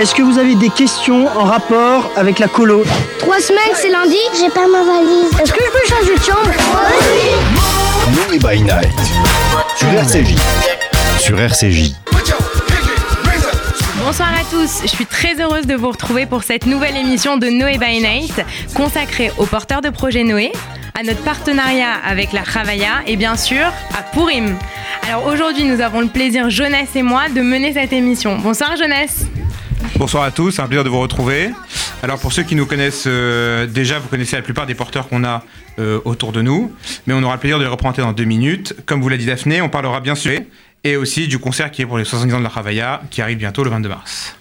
Est-ce que vous avez des questions en rapport avec la colo Trois semaines, c'est lundi J'ai pas ma valise. Est-ce que je peux changer de chambre? Noé by Night. Sur RCJ. Sur RCJ. Bonsoir à tous, je suis très heureuse de vous retrouver pour cette nouvelle émission de Noé by Night consacrée aux porteurs de projet Noé, à notre partenariat avec la Ravaya et bien sûr à Pourim. Alors aujourd'hui nous avons le plaisir, Jonas et moi, de mener cette émission. Bonsoir Jonas Bonsoir à tous, c'est un plaisir de vous retrouver. Alors pour ceux qui nous connaissent euh, déjà, vous connaissez la plupart des porteurs qu'on a euh, autour de nous, mais on aura le plaisir de les représenter dans deux minutes. Comme vous l'a dit Daphné, on parlera bien sûr et aussi du concert qui est pour les 70 ans de la Ravaya, qui arrive bientôt le 22 mars.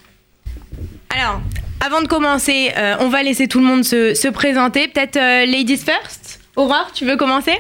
Alors, avant de commencer, euh, on va laisser tout le monde se, se présenter. Peut-être Ladies First Aurore, tu veux commencer?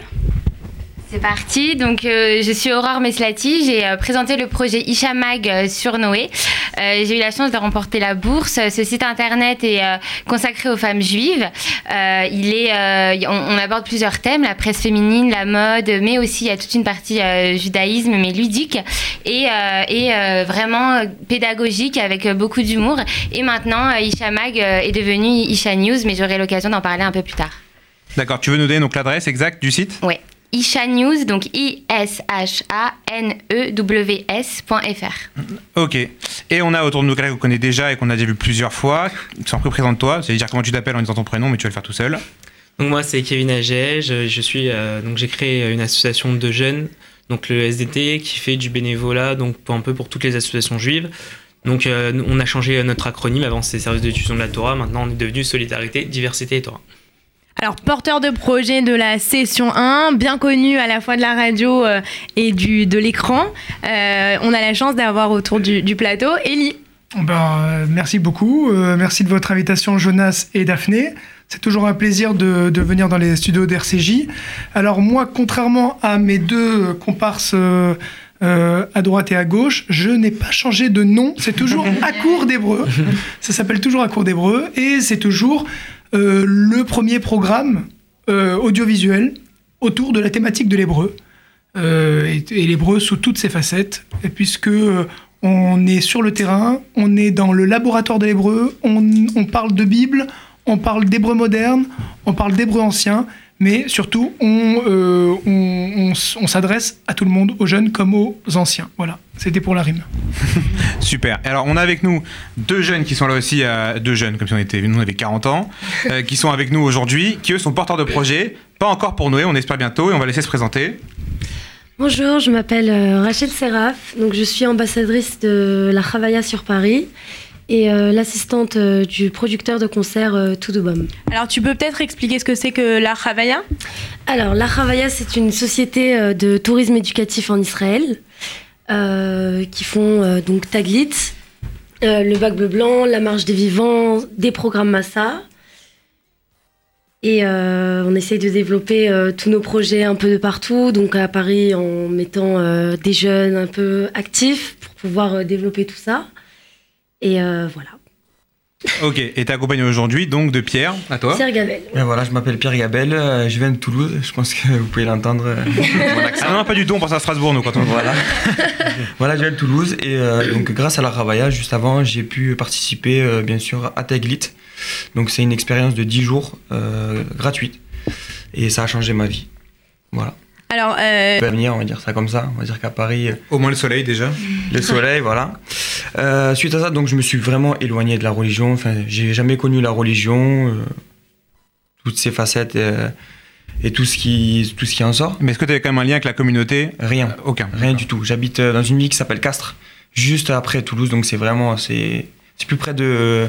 C'est parti. Donc, euh, je suis Aurore Meslati. J'ai euh, présenté le projet Ishamag euh, sur Noé. J'ai eu la chance de remporter la bourse. Ce site internet est consacré aux femmes juives. il est, on, aborde plusieurs thèmes la presse féminine, la mode, mais aussi il y a toute une partie judaïsme, mais ludique et, et vraiment pédagogique avec beaucoup d'humour. Et maintenant, Ishamag est devenu Isha News, mais j'aurai l'occasion d'en parler un peu plus tard. D'accord, tu veux nous donner donc l'adresse exacte du site? Oui, Isha News, donc I-S-H-A-N-E-W-S.fr. Ok. Et on a autour de nous quelqu'un qu'on connaît déjà et qu'on a déjà vu plusieurs fois. Sans plus, présente-toi. C'est-à-dire comment tu t'appelles en disant ton prénom, mais tu vas le faire tout seul. Donc moi, c'est Kevin Agé. Je, suis, euh, donc j'ai créé une association de jeunes, donc le SDT, qui fait du bénévolat, donc un peu pour toutes les associations juives. Donc euh, on a changé notre acronyme. Avant, c'était Service d'étudiants de la Torah. Maintenant, on est devenu Solidarité, Diversité et Torah. Alors, porteur de projet de la session 1, bien connu à la fois de la radio euh, et du, de l'écran, euh, on a la chance d'avoir autour du, plateau Ellie. Ben, euh, merci beaucoup. merci de votre invitation, Jonas et Daphné. C'est toujours un plaisir de, de venir dans les studios d'RCJ. Alors, moi, contrairement à mes deux comparses. à droite et à gauche, je n'ai pas changé de nom. C'est toujours à court d'hébreu. Ça s'appelle toujours à court d'hébreu et c'est toujours euh, le premier programme euh, audiovisuel autour de la thématique de l'hébreu. Euh, et, l'hébreu sous toutes ses facettes, puisque on est sur le terrain, on est dans le laboratoire de l'hébreu, on, on, parle de Bible, on parle d'hébreu moderne, on parle d'hébreu ancien, mais surtout, on, on, on s'adresse à tout le monde, aux jeunes comme aux anciens. Voilà, c'était pour la rime. Super. Alors, on a avec nous deux jeunes qui sont là aussi, euh, deux jeunes, comme si on était, nous on avait 40 ans, euh, qui sont avec nous aujourd'hui, qui eux sont porteurs de projets, pas encore pour Noé, on espère bientôt, et on va laisser se présenter. Bonjour, je m'appelle euh, Rachel Seraf, donc je suis ambassadrice de la Chavaya sur Paris et l'assistante du producteur de concert Toudoubom. Alors tu peux peut-être expliquer ce que c'est que la Alors la c'est une société de tourisme éducatif en Israël. Euh, qui font euh, donc Taglit, euh, le Bac Bleu Blanc, la Marche des Vivants, des programmes Massa. Et on essaye de développer tous nos projets un peu de partout, donc à Paris en mettant des jeunes un peu actifs pour pouvoir développer tout ça. Et voilà. Ok, et t'es accompagné aujourd'hui donc de Pierre, à toi Pierre Gabel. voilà, je m'appelle Pierre Gabel, euh, je viens de Toulouse, je pense que vous pouvez l'entendre. Euh, ah non, pas du tout, on pense à Strasbourg nous quand on Voilà, voilà je viens de Toulouse et euh, donc grâce à la Ravaya, juste avant, j'ai pu participer bien sûr à Teglit. Donc c'est une expérience de 10 jours gratuite et ça a changé ma vie. Voilà. Alors, euh... venir, on va dire ça comme ça. On va dire qu'à Paris. Au moins le soleil déjà. Le soleil, voilà. Euh, suite à ça, donc je me suis vraiment éloigné de la religion. Enfin, j'ai jamais connu la religion, euh, toutes ses facettes euh, et tout ce qui tout ce qui en sort. Mais est-ce que tu avais quand même un lien avec la communauté? Rien, aucun, rien du tout. J'habite dans une ville qui s'appelle Castres, juste après Toulouse, donc c'est vraiment c'est c'est plus près de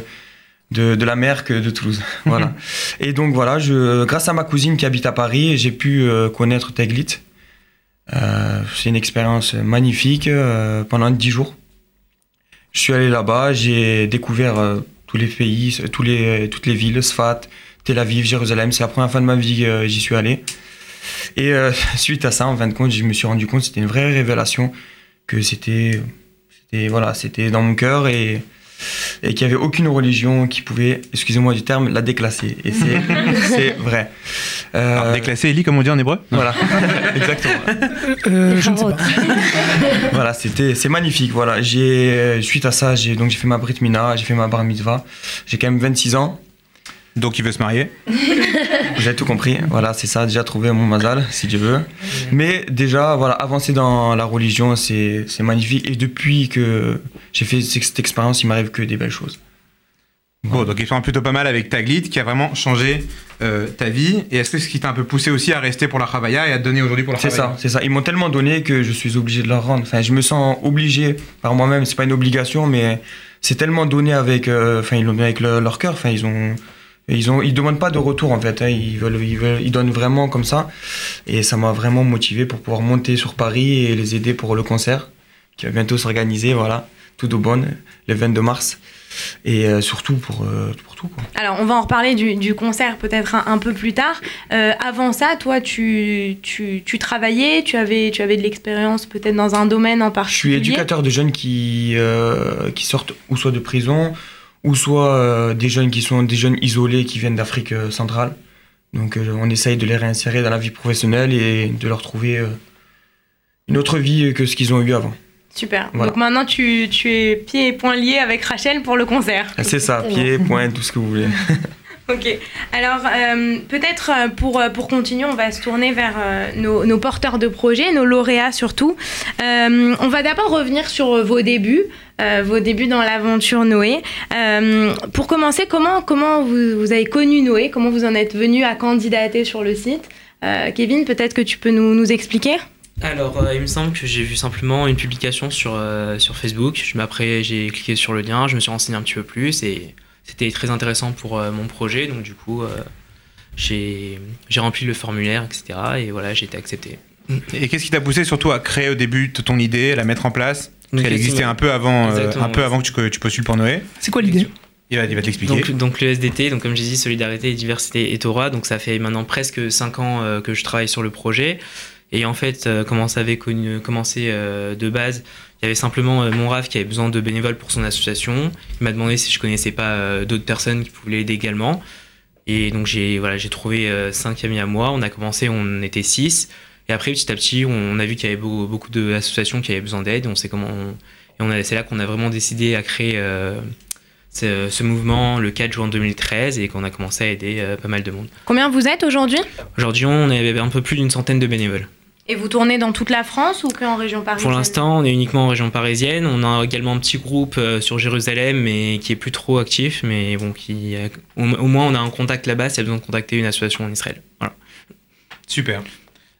de, la mer que de Toulouse. voilà. Et donc voilà, grâce à ma cousine qui habite à Paris, j'ai pu euh, connaître Teglit. Euh, c'est une expérience magnifique euh, pendant dix jours. Je suis allé là-bas, j'ai découvert tous les pays, toutes les villes, Sfat, Tel Aviv, Jérusalem. C'est la première fois de ma vie que j'y suis allé. Et suite à ça, en fin de compte, je me suis rendu compte, c'était une vraie révélation, que c'était, voilà, c'était dans mon cœur et et qu'il n'y avait aucune religion qui pouvait, excusez-moi du terme, la déclasser. Et c'est, c'est vrai. Euh, Alors, déclasser, Eli, comme on dit en hébreu Voilà, exactement. Euh, je ne sais pas. voilà, c'était, c'est magnifique. Voilà, j'ai, suite à ça, j'ai, donc j'ai fait ma brit mina, j'ai fait ma bar mitzvah. J'ai quand même 26 ans. Donc il veut se marier avez tout compris. Voilà, c'est ça. Déjà trouvé mon mazal, si Dieu veut. Mais déjà, voilà, avancer dans la religion, c'est, c'est magnifique. Et depuis que j'ai fait cette expérience, il m'arrive que des belles choses. Bon, donc il fait plutôt pas mal avec Taglit, qui a vraiment changé euh, ta vie. Et est-ce que ce qui t'a un peu poussé aussi à rester pour la Chavaya et à te donner aujourd'hui pour la C'est ça, c'est ça. Ils m'ont tellement donné que je suis obligé de leur rendre. Enfin, je me sens obligé par moi-même. C'est pas une obligation, mais c'est tellement donné avec. euh, Enfin, ils l'ont donné avec le- leur cœur. Enfin, ils ont. Ils ont, ils demandent pas de retour en fait. hein. Ils veulent, ils veulent, ils donnent vraiment comme ça. Et ça m'a vraiment motivé pour pouvoir monter sur Paris et les aider pour le concert qui va bientôt s'organiser. Voilà, tout au bon, le 22 mars. Et euh, surtout pour, euh, pour tout quoi. Alors, on va en reparler du, du concert peut-être un, un peu plus tard. Euh, avant ça, toi, tu, tu, tu travaillais, tu avais, tu avais de l'expérience peut-être dans un domaine en Je suis particulier? éducateur de jeunes qui, qui sortent ou soit de prison, ou soit euh, des jeunes qui sont des jeunes isolés qui viennent d'Afrique euh, centrale. Donc euh, on essaye de les réinsérer dans la vie professionnelle et de leur trouver euh, une autre vie que ce qu'ils ont eu avant. Super. Voilà. Donc maintenant, tu, tu es pieds et poings liés avec Rachel pour le concert. C'est ça, pied, point, tout ce que vous voulez. Ok. Alors, euh, peut-être euh, pour, euh, pour continuer, on va se tourner vers nos, porteurs de projets, nos lauréats surtout. On va d'abord revenir sur vos débuts, vos débuts dans l'aventure Noé. Pour commencer, comment, comment vous, vous avez connu Noé? Comment vous en êtes venu à candidater sur le site? Kevin, peut-être que tu peux nous, expliquer? Alors, il me semble que j'ai vu simplement une publication sur, sur Facebook. Je, j'ai cliqué sur le lien, je me suis renseigné un petit peu plus et c'était très intéressant pour euh, mon projet. Donc, du coup, euh, j'ai j'ai rempli le formulaire, etc. Et voilà, j'ai été accepté. Et qu'est-ce qui t'a poussé surtout à créer au début ton idée, à la mettre en place? Parce Donc, qu'elle existait un peu avant, euh, un peu ouais. avant que tu, que tu postules pour Noé. C'est quoi l'idée? Il va, il va te l'expliquer. Donc, donc le SDT, donc comme j'ai dit, Solidarité, Diversité et Torah, donc ça fait maintenant presque 5 ans euh, que je travaille sur le projet. Et en fait, euh, comment ça avait connu- commencé euh, de base, il y avait simplement euh, mon RAF qui avait besoin de bénévoles pour son association. Il m'a demandé si je connaissais pas euh, d'autres personnes qui pouvaient l'aider également. Et donc j'ai voilà, j'ai trouvé 5 amis à moi. On a commencé, on était 6. Et après, petit à petit, on a vu qu'il y avait beaucoup, beaucoup d'associations qui avaient besoin d'aide. On sait comment. on- et on a, c'est là qu'on a vraiment décidé à créer euh, ce, ce mouvement le 4 juin 2013 et qu'on a commencé à aider euh, pas mal de monde. Combien vous êtes aujourd'hui? Aujourd'hui, on est un peu plus d'une centaine de bénévoles. Et vous tournez dans toute la France ou qu'en région parisienne Pour l'instant, on est uniquement en région parisienne. On a également un petit groupe euh, sur Jérusalem, mais qui est plus trop actif. Mais bon, qui, euh, au, au moins, on a un contact là-bas. S'il y a besoin de contacter une association en Israël. Voilà. Super.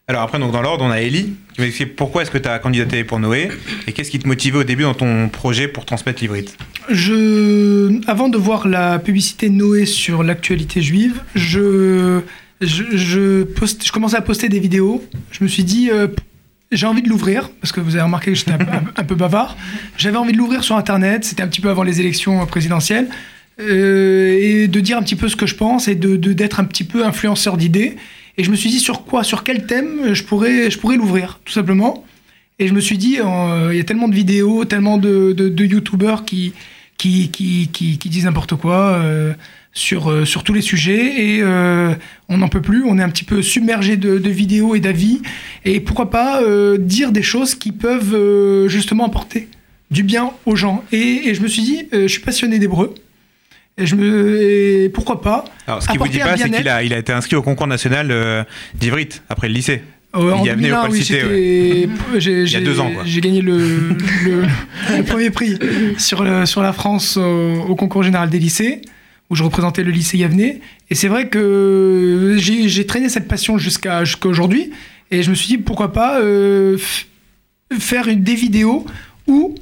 Alors après, donc dans l'ordre, on a Ellie qui va expliquer pourquoi est-ce que tu as candidaté pour Noé et qu'est-ce qui te motivait au début dans ton projet pour transmettre l'ivrite. Je, avant de voir la publicité Noé sur l'actualité juive, je, je, je, commençais à poster des vidéos. Je me suis dit, euh, j'ai envie de l'ouvrir, parce que vous avez remarqué que j'étais un, un- peu bavard. J'avais envie de l'ouvrir sur Internet, c'était un petit peu avant les élections présidentielles, euh, et de dire un petit peu ce que je pense et de, de- d'être un petit peu influenceur d'idées. Et je me suis dit sur quoi, sur quel thème je pourrais, je pourrais l'ouvrir, tout simplement. Et je me suis dit, euh, il y a tellement de vidéos, tellement de, de, youtubeurs qui, qui, qui, qui, disent n'importe quoi euh, sur, euh, sur tous les sujets et euh, on n'en peut plus, on est un petit peu submergé de, de vidéos et d'avis et pourquoi pas euh, dire des choses qui peuvent euh, justement apporter du bien aux gens. Et, et je me suis dit, je suis passionné d'hébreu et, je me, et pourquoi pas Alors ce qu'il vous dit pas, c'est qu'il a, il a été inscrit au concours national d'ivrite après le lycée. Euh, il y a venu au 2001, oui, j'ai- Il y a deux ans, quoi. J'ai gagné le, le, le premier prix sur, le- sur la France au, au concours général des lycées, où je représentais le lycée Yavnay. Et c'est vrai que j'ai traîné cette passion jusqu'à aujourd'hui. Et je me suis dit, pourquoi pas euh, faire des vidéos où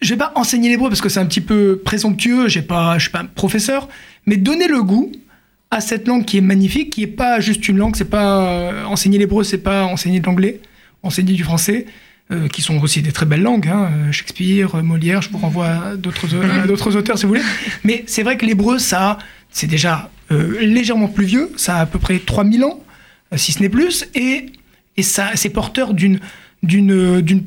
je vais pas enseigner l'hébreu parce que c'est un petit peu présomptueux, je suis pas un professeur, mais donner le goût à cette langue qui est magnifique, qui est pas juste une langue, c'est pas euh, enseigner l'hébreu, c'est pas enseigner de l'anglais, enseigner du français, euh, qui sont aussi des très belles langues, hein, euh, Shakespeare, euh, Molière, je vous renvoie à d'autres à d'autres auteurs si vous voulez. Mais c'est vrai que l'hébreu, ça, c'est déjà euh, légèrement plus vieux, ça a à peu près 3000 ans, euh, si ce n'est plus, et, c'est porteur d'une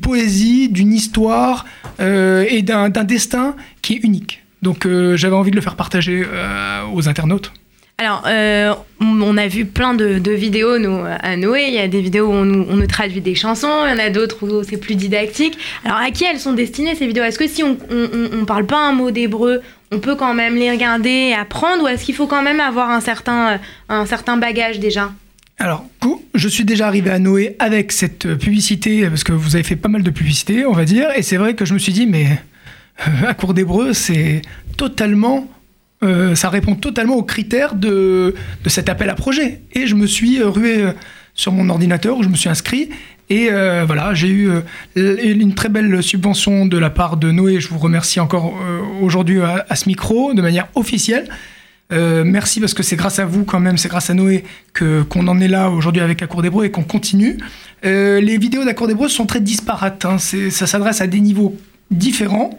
poésie, d'une histoire euh, et d'un destin qui est unique. Donc euh, j'avais envie de le faire partager euh, aux internautes. Alors, euh, on a vu plein de, vidéos, à Noé. Il y a des vidéos où on nous, traduit des chansons, il y en a d'autres où c'est plus didactique. Alors, à qui elles sont destinées, ces vidéos? Est-ce que si on ne parle pas un mot d'hébreu, on peut quand même les regarder et apprendre Ou est-ce qu'il faut quand même avoir un certain, un certain bagage déjà? Alors, je suis déjà arrivé à Noé avec cette publicité, parce que vous avez fait pas mal de publicité, on va dire, et c'est vrai que je me suis dit, mais euh, à cours d'hébreu, c'est totalement. Euh, ça répond totalement aux critères de, de cet appel à projet. Et je me suis euh, rué euh, sur mon ordinateur, où je me suis inscrit, et voilà, j'ai eu une très belle subvention de la part de Noé. Je vous remercie encore aujourd'hui à, ce micro, de manière officielle. Merci parce que c'est grâce à vous quand même, c'est grâce à Noé que qu'on en est là aujourd'hui avec Accours d'Hébreu et qu'on continue. Les vidéos d'Accours d'Hébreu sont très disparates, hein. Ça s'adresse à des niveaux différents,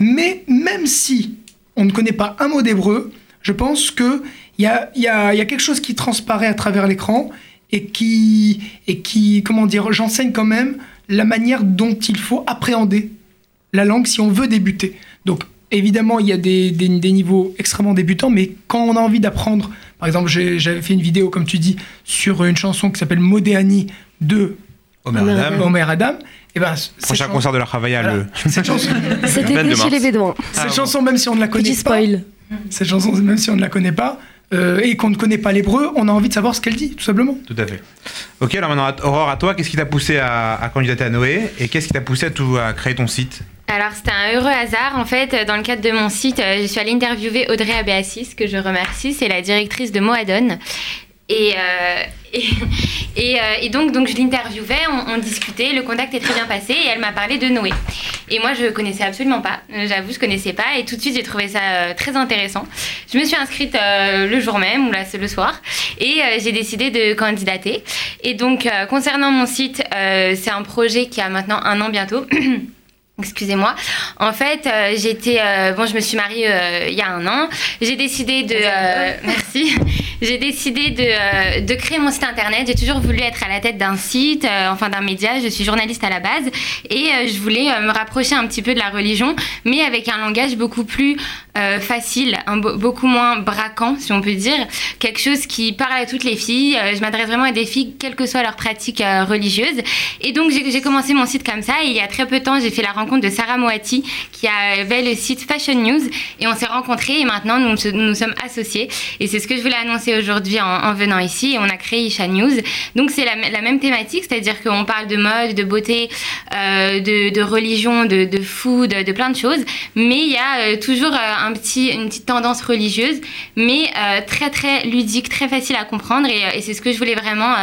mais même si on ne connaît pas un mot d'hébreu, je pense qu'il y a, y, a, il y a quelque chose qui transparaît à travers l'écran et qui, et qui, comment dire, j'enseigne quand même la manière dont il faut appréhender la langue si on veut débuter. Donc, évidemment, il y a des, des- des niveaux extrêmement débutants, mais quand on a envie d'apprendre, par exemple, j'avais fait une vidéo, comme tu dis, sur une chanson qui s'appelle Modéani de Omer Adam. Omer Adam, et ben, Prochain chan- concert de la Ravaya, Voilà. le. cette chanson, C'était chez mars. les Bédouins. cette chanson, même si on ne la connaît Petit pas, spoil. cette chanson, même si on ne la connaît pas, euh, et qu'on ne connaît pas l'hébreu, on a envie de savoir ce qu'elle dit, tout simplement. Tout à fait. Ok, alors maintenant, Aurore, à toi, qu'est-ce qui t'a poussé à, à candidater à Noé et qu'est-ce qui t'a poussé à, tout, à créer ton site Alors, c'était un heureux hasard. En fait, dans le cadre de mon site, euh, je suis allée interviewer Audrey Abéassis, que je remercie. C'est la directrice de Moadone. Et, euh, et, euh, et donc, donc, je l'interviewais, on, discutait, le contact est très bien passé et elle m'a parlé de Noé. Et moi, je connaissais absolument pas. J'avoue, je connaissais pas. Et tout de suite, j'ai trouvé ça euh, très intéressant. Je me suis inscrite le jour même ou là, c'est le soir. Et j'ai décidé de candidater. Et donc, concernant mon site, c'est un projet qui a maintenant un an bientôt. Excusez-moi. En fait, euh, j'étais euh, bon, je me suis mariée euh, il y a un an. J'ai décidé de euh, merci. J'ai décidé de, de créer mon site internet. J'ai toujours voulu être à la tête d'un site, enfin d'un média. Je suis journaliste à la base et je voulais me rapprocher un petit peu de la religion, mais avec un langage beaucoup plus facile, un beaucoup moins braquant, si on peut dire, quelque chose qui parle à toutes les filles. Je m'adresse vraiment à des filles, quelle que soit leur pratique religieuse. Et donc j'ai j'ai commencé mon site comme ça. Et il y a très peu de temps, j'ai fait la rencontre de Sarah Moati, qui avait le site Fashion News, et on s'est rencontrés. Et maintenant, nous nous sommes associés. Et c'est ce que je voulais annoncer aujourd'hui en, en venant ici. Et on a créé Isha News. Donc c'est la, même thématique, c'est-à-dire qu'on parle de mode, de beauté, euh, de, religion, de, food, de plein de choses. Mais il y a euh, toujours euh, un petit, une petite tendance religieuse, mais très très ludique, très facile à comprendre. Et, c'est ce que je voulais vraiment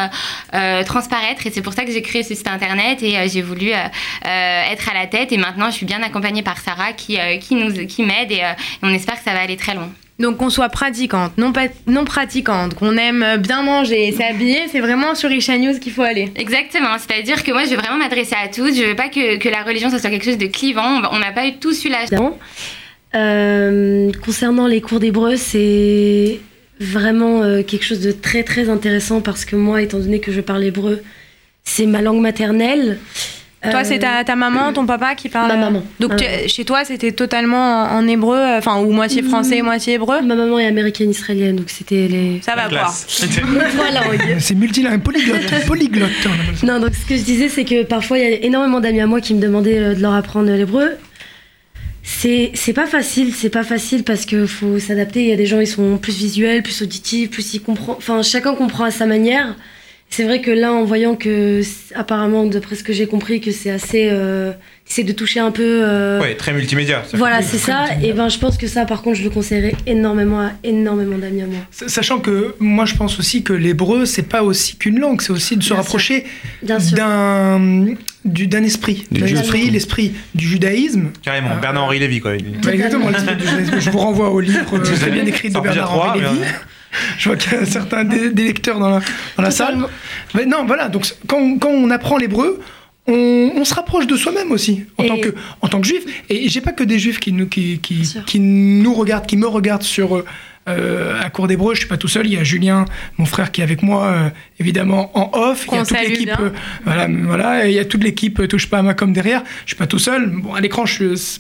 transparaître. Et c'est pour ça que j'ai créé ce site internet et j'ai voulu être à la tête. Maintenant, je suis bien accompagnée par Sarah qui, euh, qui nous qui m'aide et, euh, et on espère que ça va aller très loin. Donc qu'on soit pratiquante, non, pas, non pratiquante, qu'on aime bien manger et s'habiller, c'est vraiment sur Isha News qu'il faut aller. Exactement, c'est-à-dire que moi je veux vraiment m'adresser à tous, je veux pas que, que la religion ça soit quelque chose de clivant, on n'a pas eu tous eu la. Euh, concernant les cours d'hébreu, c'est vraiment euh, quelque chose de très très intéressant parce que moi, étant donné que je parle hébreu, c'est ma langue maternelle. Toi, Euh, c'est ta, ta maman, ton papa qui parle Ma maman. Donc tu- Ouais. chez toi, c'était totalement en, en hébreu, euh, enfin, ou moitié français, Mm. moitié hébreu Ma maman est américaine israélienne, donc c'était les. Ça va langues. C'est multilingue, polyglotte, polyglotte. Non, donc ce que je disais, c'est que parfois, il y a énormément d'amis à moi qui me demandaient euh, de leur apprendre l'hébreu. C'est c'est pas facile, c'est pas facile parce qu'il faut s'adapter. Il y a des gens, ils sont plus visuels, plus auditifs, plus ils comprennent. Enfin, chacun comprend à sa manière. C'est vrai que là, en voyant que, apparemment, d'après ce que j'ai compris, que c'est assez. C'est de toucher un peu. euh, Ouais, très multimédia. Voilà, c'est ça. Et ben, je pense que ça, par contre, je le conseillerais énormément à énormément d'amis à moi. Sachant que moi, je pense aussi que l'hébreu, c'est pas aussi qu'une langue, c'est aussi de se Bien rapprocher d'un du- d'un esprit, d'un l'esprit du judaïsme. Carrément, Euh, Bernard-Henri Lévy, quoi. Exactement, l'esprit du judaïsme. Je vous renvoie au livre euh, très bien écrit de Bernard Henri Lévy. Je vois qu'il y a certains des, des lecteurs dans la, dans la salle. Mais non, voilà. Donc quand, quand on apprend l'hébreu, on, on se rapproche de soi-même aussi en Et- tant que en tant que juif. Et j'ai pas que des juifs qui nous qui, qui, nous regardent, qui me regardent sur euh, à cours d'hébreu. Je suis pas tout seul. Il y a Julien, mon frère, qui est avec moi euh, évidemment en off. Il y a toute l'équipe. euh, voilà, voilà. Il y a toute l'équipe euh, touche pas à ma com derrière. Je suis pas tout seul. Bon, à l'écran,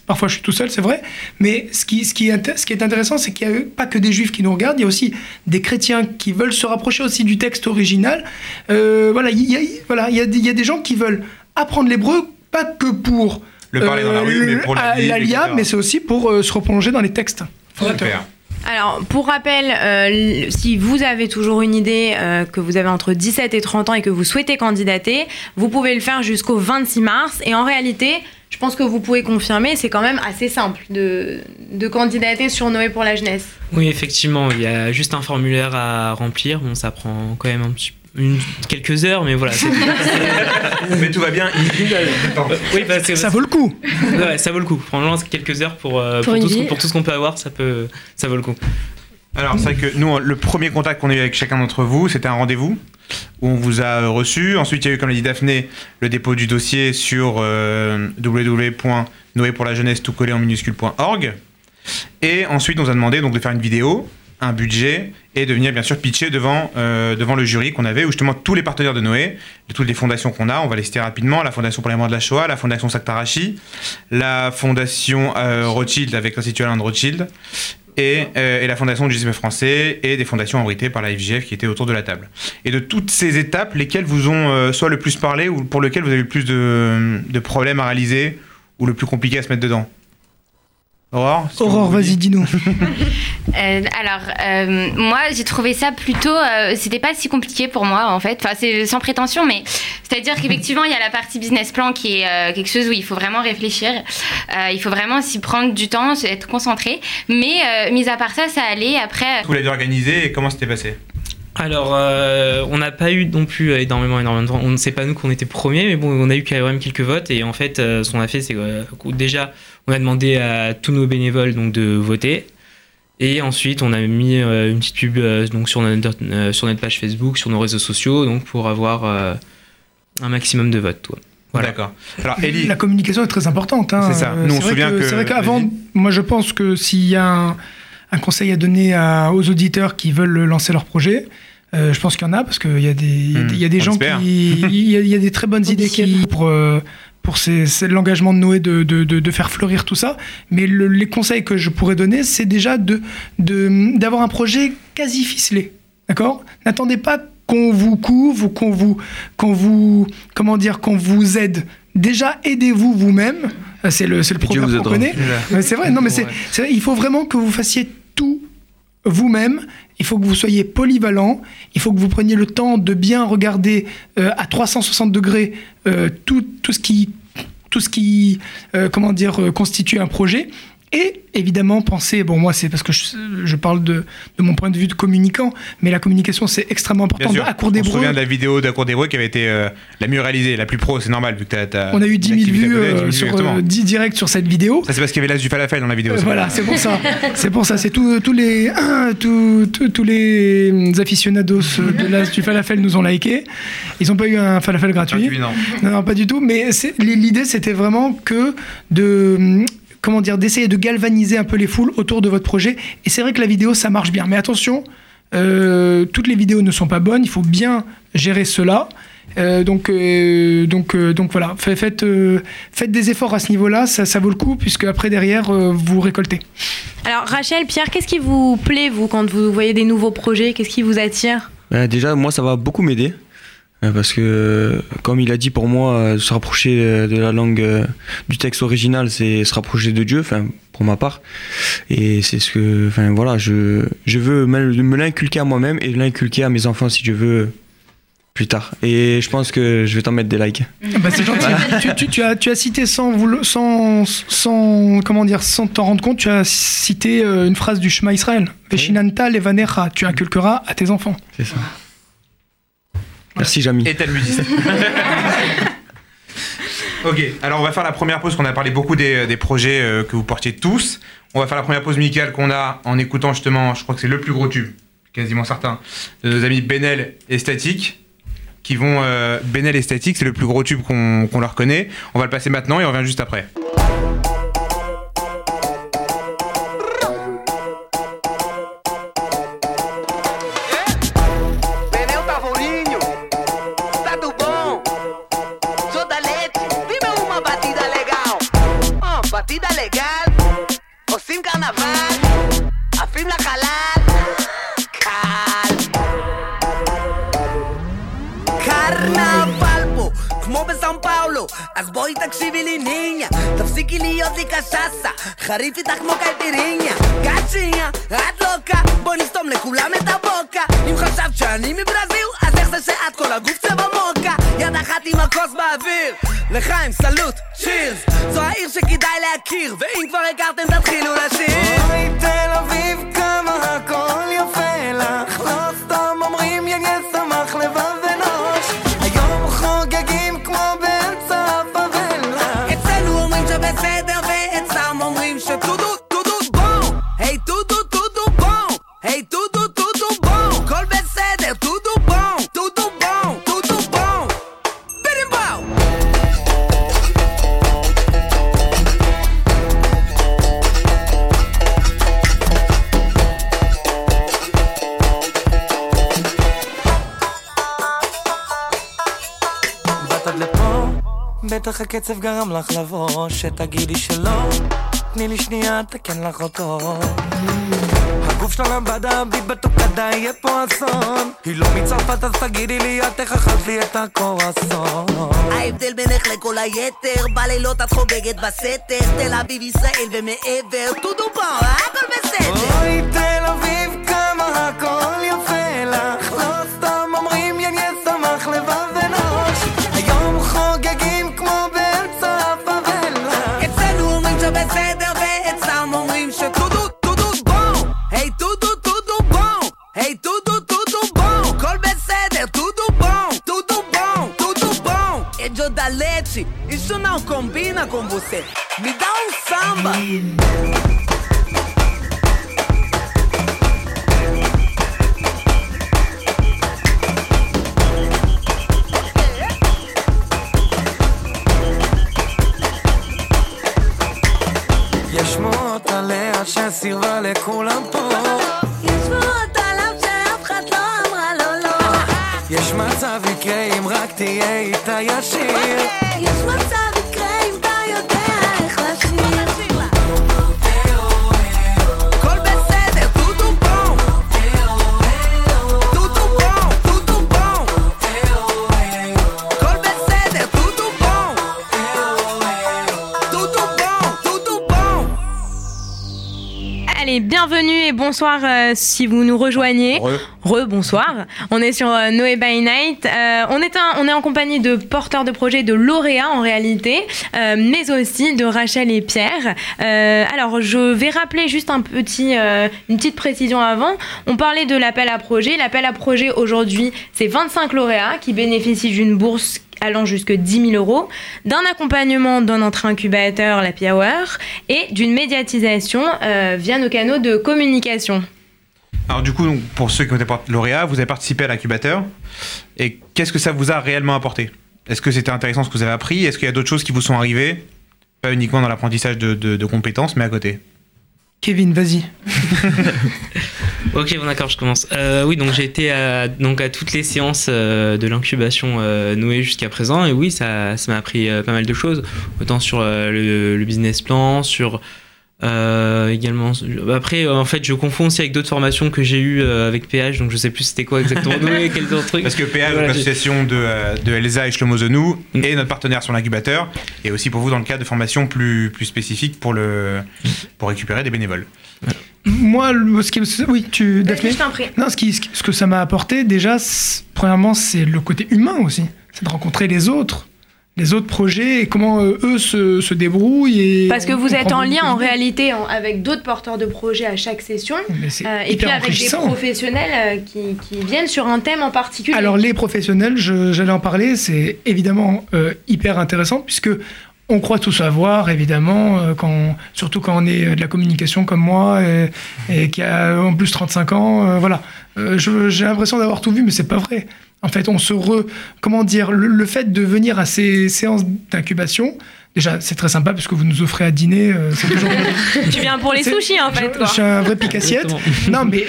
parfois je suis tout seul, c'est vrai. Mais ce qui ce qui est ce qui est intéressant, c'est qu'il y a pas que des juifs qui nous regardent. Il y a aussi des chrétiens qui veulent se rapprocher aussi du texte original. Euh, voilà, il y a, voilà, il y a, il y a des gens qui veulent apprendre l'hébreu, pas que pour Le parler dans la rue, mais pour l'ALIA, mais c'est aussi pour euh, se replonger dans les textes. Super. Alors, pour rappel, euh, si vous avez toujours une idée euh, que vous avez entre 17 et 30 ans et que vous souhaitez candidater, vous pouvez le faire jusqu'au 26 mars. Et en réalité, je pense que vous pouvez confirmer, c'est quand même assez simple de, de candidater sur Noé pour la jeunesse. Oui, effectivement, il y a juste un formulaire à remplir. Bon, ça prend quand même un petit, une- quelques heures, mais voilà. Mais tout va bien. oui, parce que Ça vaut le coup. ouais, ça vaut le coup. Franchement, c'est quelques heures pour, euh, Pour tout, ce, qu'on- pour tout ce qu'on peut avoir, ça, peut, ça vaut le coup. Alors, c'est vrai que nous, le premier contact qu'on a eu avec chacun d'entre vous, c'était un rendez-vous où on vous a reçu. Ensuite, il y a eu, comme l'a dit Daphné, le dépôt du dossier sur euh, www.noépourlajeunesse tout collé en minuscule.org. Et ensuite, on nous a demandé donc de faire une vidéo, un budget et de venir bien sûr pitcher devant, euh, devant le jury qu'on avait, où justement tous les partenaires de Noé, de toutes les fondations qu'on a, on va les citer rapidement, la Fondation pour la mémoire de la Shoah, la Fondation Saktarashi, la Fondation euh, Rothschild avec l'Institut Alain de Rothschild, et, euh, et la Fondation du judaïsme français, et des fondations abritées par la FGF qui étaient autour de la table. Et de toutes ces étapes, lesquelles vous ont soit le plus parlé, ou pour lesquelles vous avez le plus de, de problèmes à réaliser, ou le plus compliqué à se mettre dedans? Aurore si Aurore, vas-y, dis-nous. Euh, alors, euh, moi, j'ai trouvé ça plutôt. euh, C'était pas si compliqué pour moi, en fait. Enfin, c'est sans prétention, mais c'est-à-dire qu'effectivement, il y a la partie business plan qui est euh, quelque chose où il faut vraiment réfléchir. Euh, il faut vraiment s'y prendre du temps, être concentré. Mais, euh, mis à part ça, ça allait. Après. Vous l'avez organisé et comment c'était passé? Alors, euh, on n'a pas eu non plus euh, énormément, énormément de votes. On ne sait pas nous qu'on était premiers, mais bon, on a eu quand même quelques votes. Et en fait, euh, ce qu'on a fait, c'est que euh, déjà, on a demandé à tous nos bénévoles donc, de voter. Et ensuite, on a mis euh, une petite pub euh, donc, sur, notre, euh, sur notre page Facebook, sur nos réseaux sociaux, donc pour avoir euh, un maximum de votes. toi. Voilà. D'accord. Alors, Ellie, La communication est très importante. hein. C'est ça. Nous, on se souvient que- C'est vrai qu'avant, vas-y. moi je pense que s'il y a un, un conseil à donner à- aux auditeurs qui veulent lancer leur projet, euh, je pense qu'il y en a parce qu'il y a des, il y a des- il y a des Hmm, gens espère. qui. Il y, a- il y a des très bonnes idées qui, pour, euh, pour l'engagement de Noé de, de, de- de faire fleurir tout ça. Mais le- les conseils que je pourrais donner, c'est déjà de, de, d'avoir un projet quasi ficelé. D'accord? N'attendez pas qu'on vous couvre ou qu'on vous, qu'on vous, comment dire, qu'on vous aide. Déjà, aidez-vous vous-même. Euh, C'est le, c'est le vous qu'on connaît. C'est vrai, non, mais c'est, Ouais. c'est vrai, il faut vraiment que vous fassiez tout vous-même. Il faut que vous soyez polyvalent. Il faut que vous preniez le temps de bien regarder euh, à 360 degrés euh, tout, tout ce qui, euh, comment dire, constitue un projet. Et évidemment, penser, bon, moi, c'est parce que je, je parle de, de mon point de vue de communicant, mais la communication, c'est extrêmement bien important. sûr, À court on se souvient de la vidéo d'Accour d'Hébreu qui avait été euh, la mieux réalisée, la plus pro, c'est normal vu que on a eu 10 000 une activité à vues côté, 10 000 euh, sur exactement. euh, 10 directs sur cette vidéo. Ça, c'est parce qu'il y avait l'as du falafel dans la vidéo. Euh, voilà, c'est pour ça. C'est pour ça. C'est tous les tous, les aficionados de l'As du falafel nous ont liké. Ils n'ont pas eu un falafel gratuit. Gratuit, non. Non, non, pas du tout. Mais l'idée, c'était vraiment que de comment dire d'essayer de galvaniser un peu les foules autour de votre projet. Et c'est vrai que la vidéo, ça marche bien. Mais attention, euh, toutes les vidéos ne sont pas bonnes. Il faut bien gérer cela. Euh, donc, euh, donc, euh, donc voilà, Fait- faites, euh, faites des efforts à ce niveau-là, ça, ça vaut le coup, puisque après derrière, euh, vous récoltez. Alors, Rachel, Pierre, qu'est-ce qui vous plaît, vous, quand vous voyez des nouveaux projets? Qu'est-ce qui vous attire? Euh, déjà, moi, ça va beaucoup m'aider. Euh, Parce que, euh, comme il a dit, pour moi, euh, se rapprocher de la langue du texte original, c'est se rapprocher de Dieu, enfin, pour ma part. Et c'est ce que, enfin, voilà, je, je veux me, l'inculquer à moi-même et l'inculquer à mes enfants, si je veux, plus tard. Et je pense que je vais t'en mettre des likes. Ah bah, c'est gentil. tu, tu- tu as, tu as cité sans, sans, sans, comment dire, sans t'en rendre compte, tu as cité une phrase du Shema Israël. Veshinanta levanecha, tu inculqueras à tes enfants. C'est ça. Merci, Jamy. Et tel musicien. ok, alors on va faire la première pause, qu'on a parlé beaucoup des, des projets euh, que vous portiez tous. On va faire la première pause musicale qu'on a en écoutant justement, je crois que c'est le plus gros tube, quasiment certain, de nos amis Benel et Static, qui vont euh, Benel Esthétique, c'est le plus gros tube qu'on qu'on leur connaît. On va le passer maintenant et on revient juste après. לי קשסה חריף איתך כמו קייפיריניה קצ'יניה, את לוקה בואי נסתום לכולם את הבוקה אם חשבת שאני מברזיל אז איך זה שאת כל הגוף צבע מוקה יד אחת עם הכוס באוויר לחיים סלוט, צ'ירס זו העיר שכדאי להכיר ואם כבר הכרתם תתחילו לשיר בטח הקצב גרם לך לבוא, שתגידי שלא, תני לי שנייה, תקן לך אותו. הגוף שלה למבד הביט בתוקדה, יהיה פה אסון. היא לא מצרפת, אז תגידי לי, את איך אכלת לי את הקורסון. ההבדל בינך לכל היתר, בלילות את חוגגת בסתר, תל אביב, ישראל ומעבר, טודו פה, הכל בסדר. אוי, combina com você. Me dá um samba. יש עליה שסירבה לכולם פה יש שמועות עליו שאף אחד לא אמרה לו לא יש מצב יקרה אם רק תהיה איתה ישיר יש מצב יודע איך לשיר Bienvenue et bonsoir euh, si vous nous rejoignez. Re, bonsoir. On est sur euh, Noé by Night. Euh, on, est un- on est en compagnie de porteurs de projets, de lauréats en réalité, mais aussi de Rachel et Pierre. Alors, je vais rappeler juste un petit, une petite précision avant. On parlait de l'appel à projet. L'appel à projet aujourd'hui, c'est 25 lauréats qui bénéficient d'une bourse allant jusque 10 000 euros, d'un accompagnement dans notre incubateur, la Hour, et d'une médiatisation euh, via nos canaux de communication. Alors du coup, pour ceux qui ont été lauréats, vous avez participé à l'incubateur. Et qu'est-ce que ça vous a réellement apporté? Est-ce que c'était intéressant ce que vous avez appris? Est-ce qu'il y a d'autres choses qui vous sont arrivées? Pas uniquement dans l'apprentissage de compétences, mais à côté? Kevin, vas-y. Ok, bon d'accord, je commence. Euh, oui, donc j'ai été à, donc à toutes les séances euh, de l'incubation euh, Noé jusqu'à présent, et oui, ça ça m'a appris euh, pas mal de choses, autant sur le business plan, sur euh, également. Après, euh, en fait, je confonds aussi avec d'autres formations que j'ai eues euh, avec PH, donc je sais plus c'était quoi exactement Noé, quel autre truc. Parce que PH, Voilà, l'association de, euh, de Elsa et Shlomo Zenou, est notre partenaire sur l'incubateur, et aussi pour vous dans le cadre de formations plus, plus spécifiques pour, le, pour récupérer des bénévoles. Moi, le- ce qui, oui, tu, Daphné. je t'en prie. Non, ce, qui, ce que ça m'a apporté, déjà, premièrement, c'est le côté humain aussi. C'est de rencontrer les autres, les autres projets et comment euh, eux se, se débrouillent. Et Parce que vous êtes en lien en réalité en- avec d'autres porteurs de projets à chaque session, euh, et puis avec des professionnels euh, qui, qui viennent sur un thème en particulier. Alors les professionnels, j'allais en parler, c'est évidemment hyper intéressant puisque on croit tout savoir, évidemment, euh, quand, surtout quand on est de la communication comme moi et, qui a en plus 35 ans. Euh, voilà, euh, j'ai l'impression d'avoir tout vu, mais c'est pas vrai. En fait, on se re, comment dire, le, fait de venir à ces séances d'incubation, déjà, c'est très sympa parce que vous nous offrez à dîner. toujours... tu viens pour les sushis, en fait. Je, je suis un vrai pique-assiette. non, mais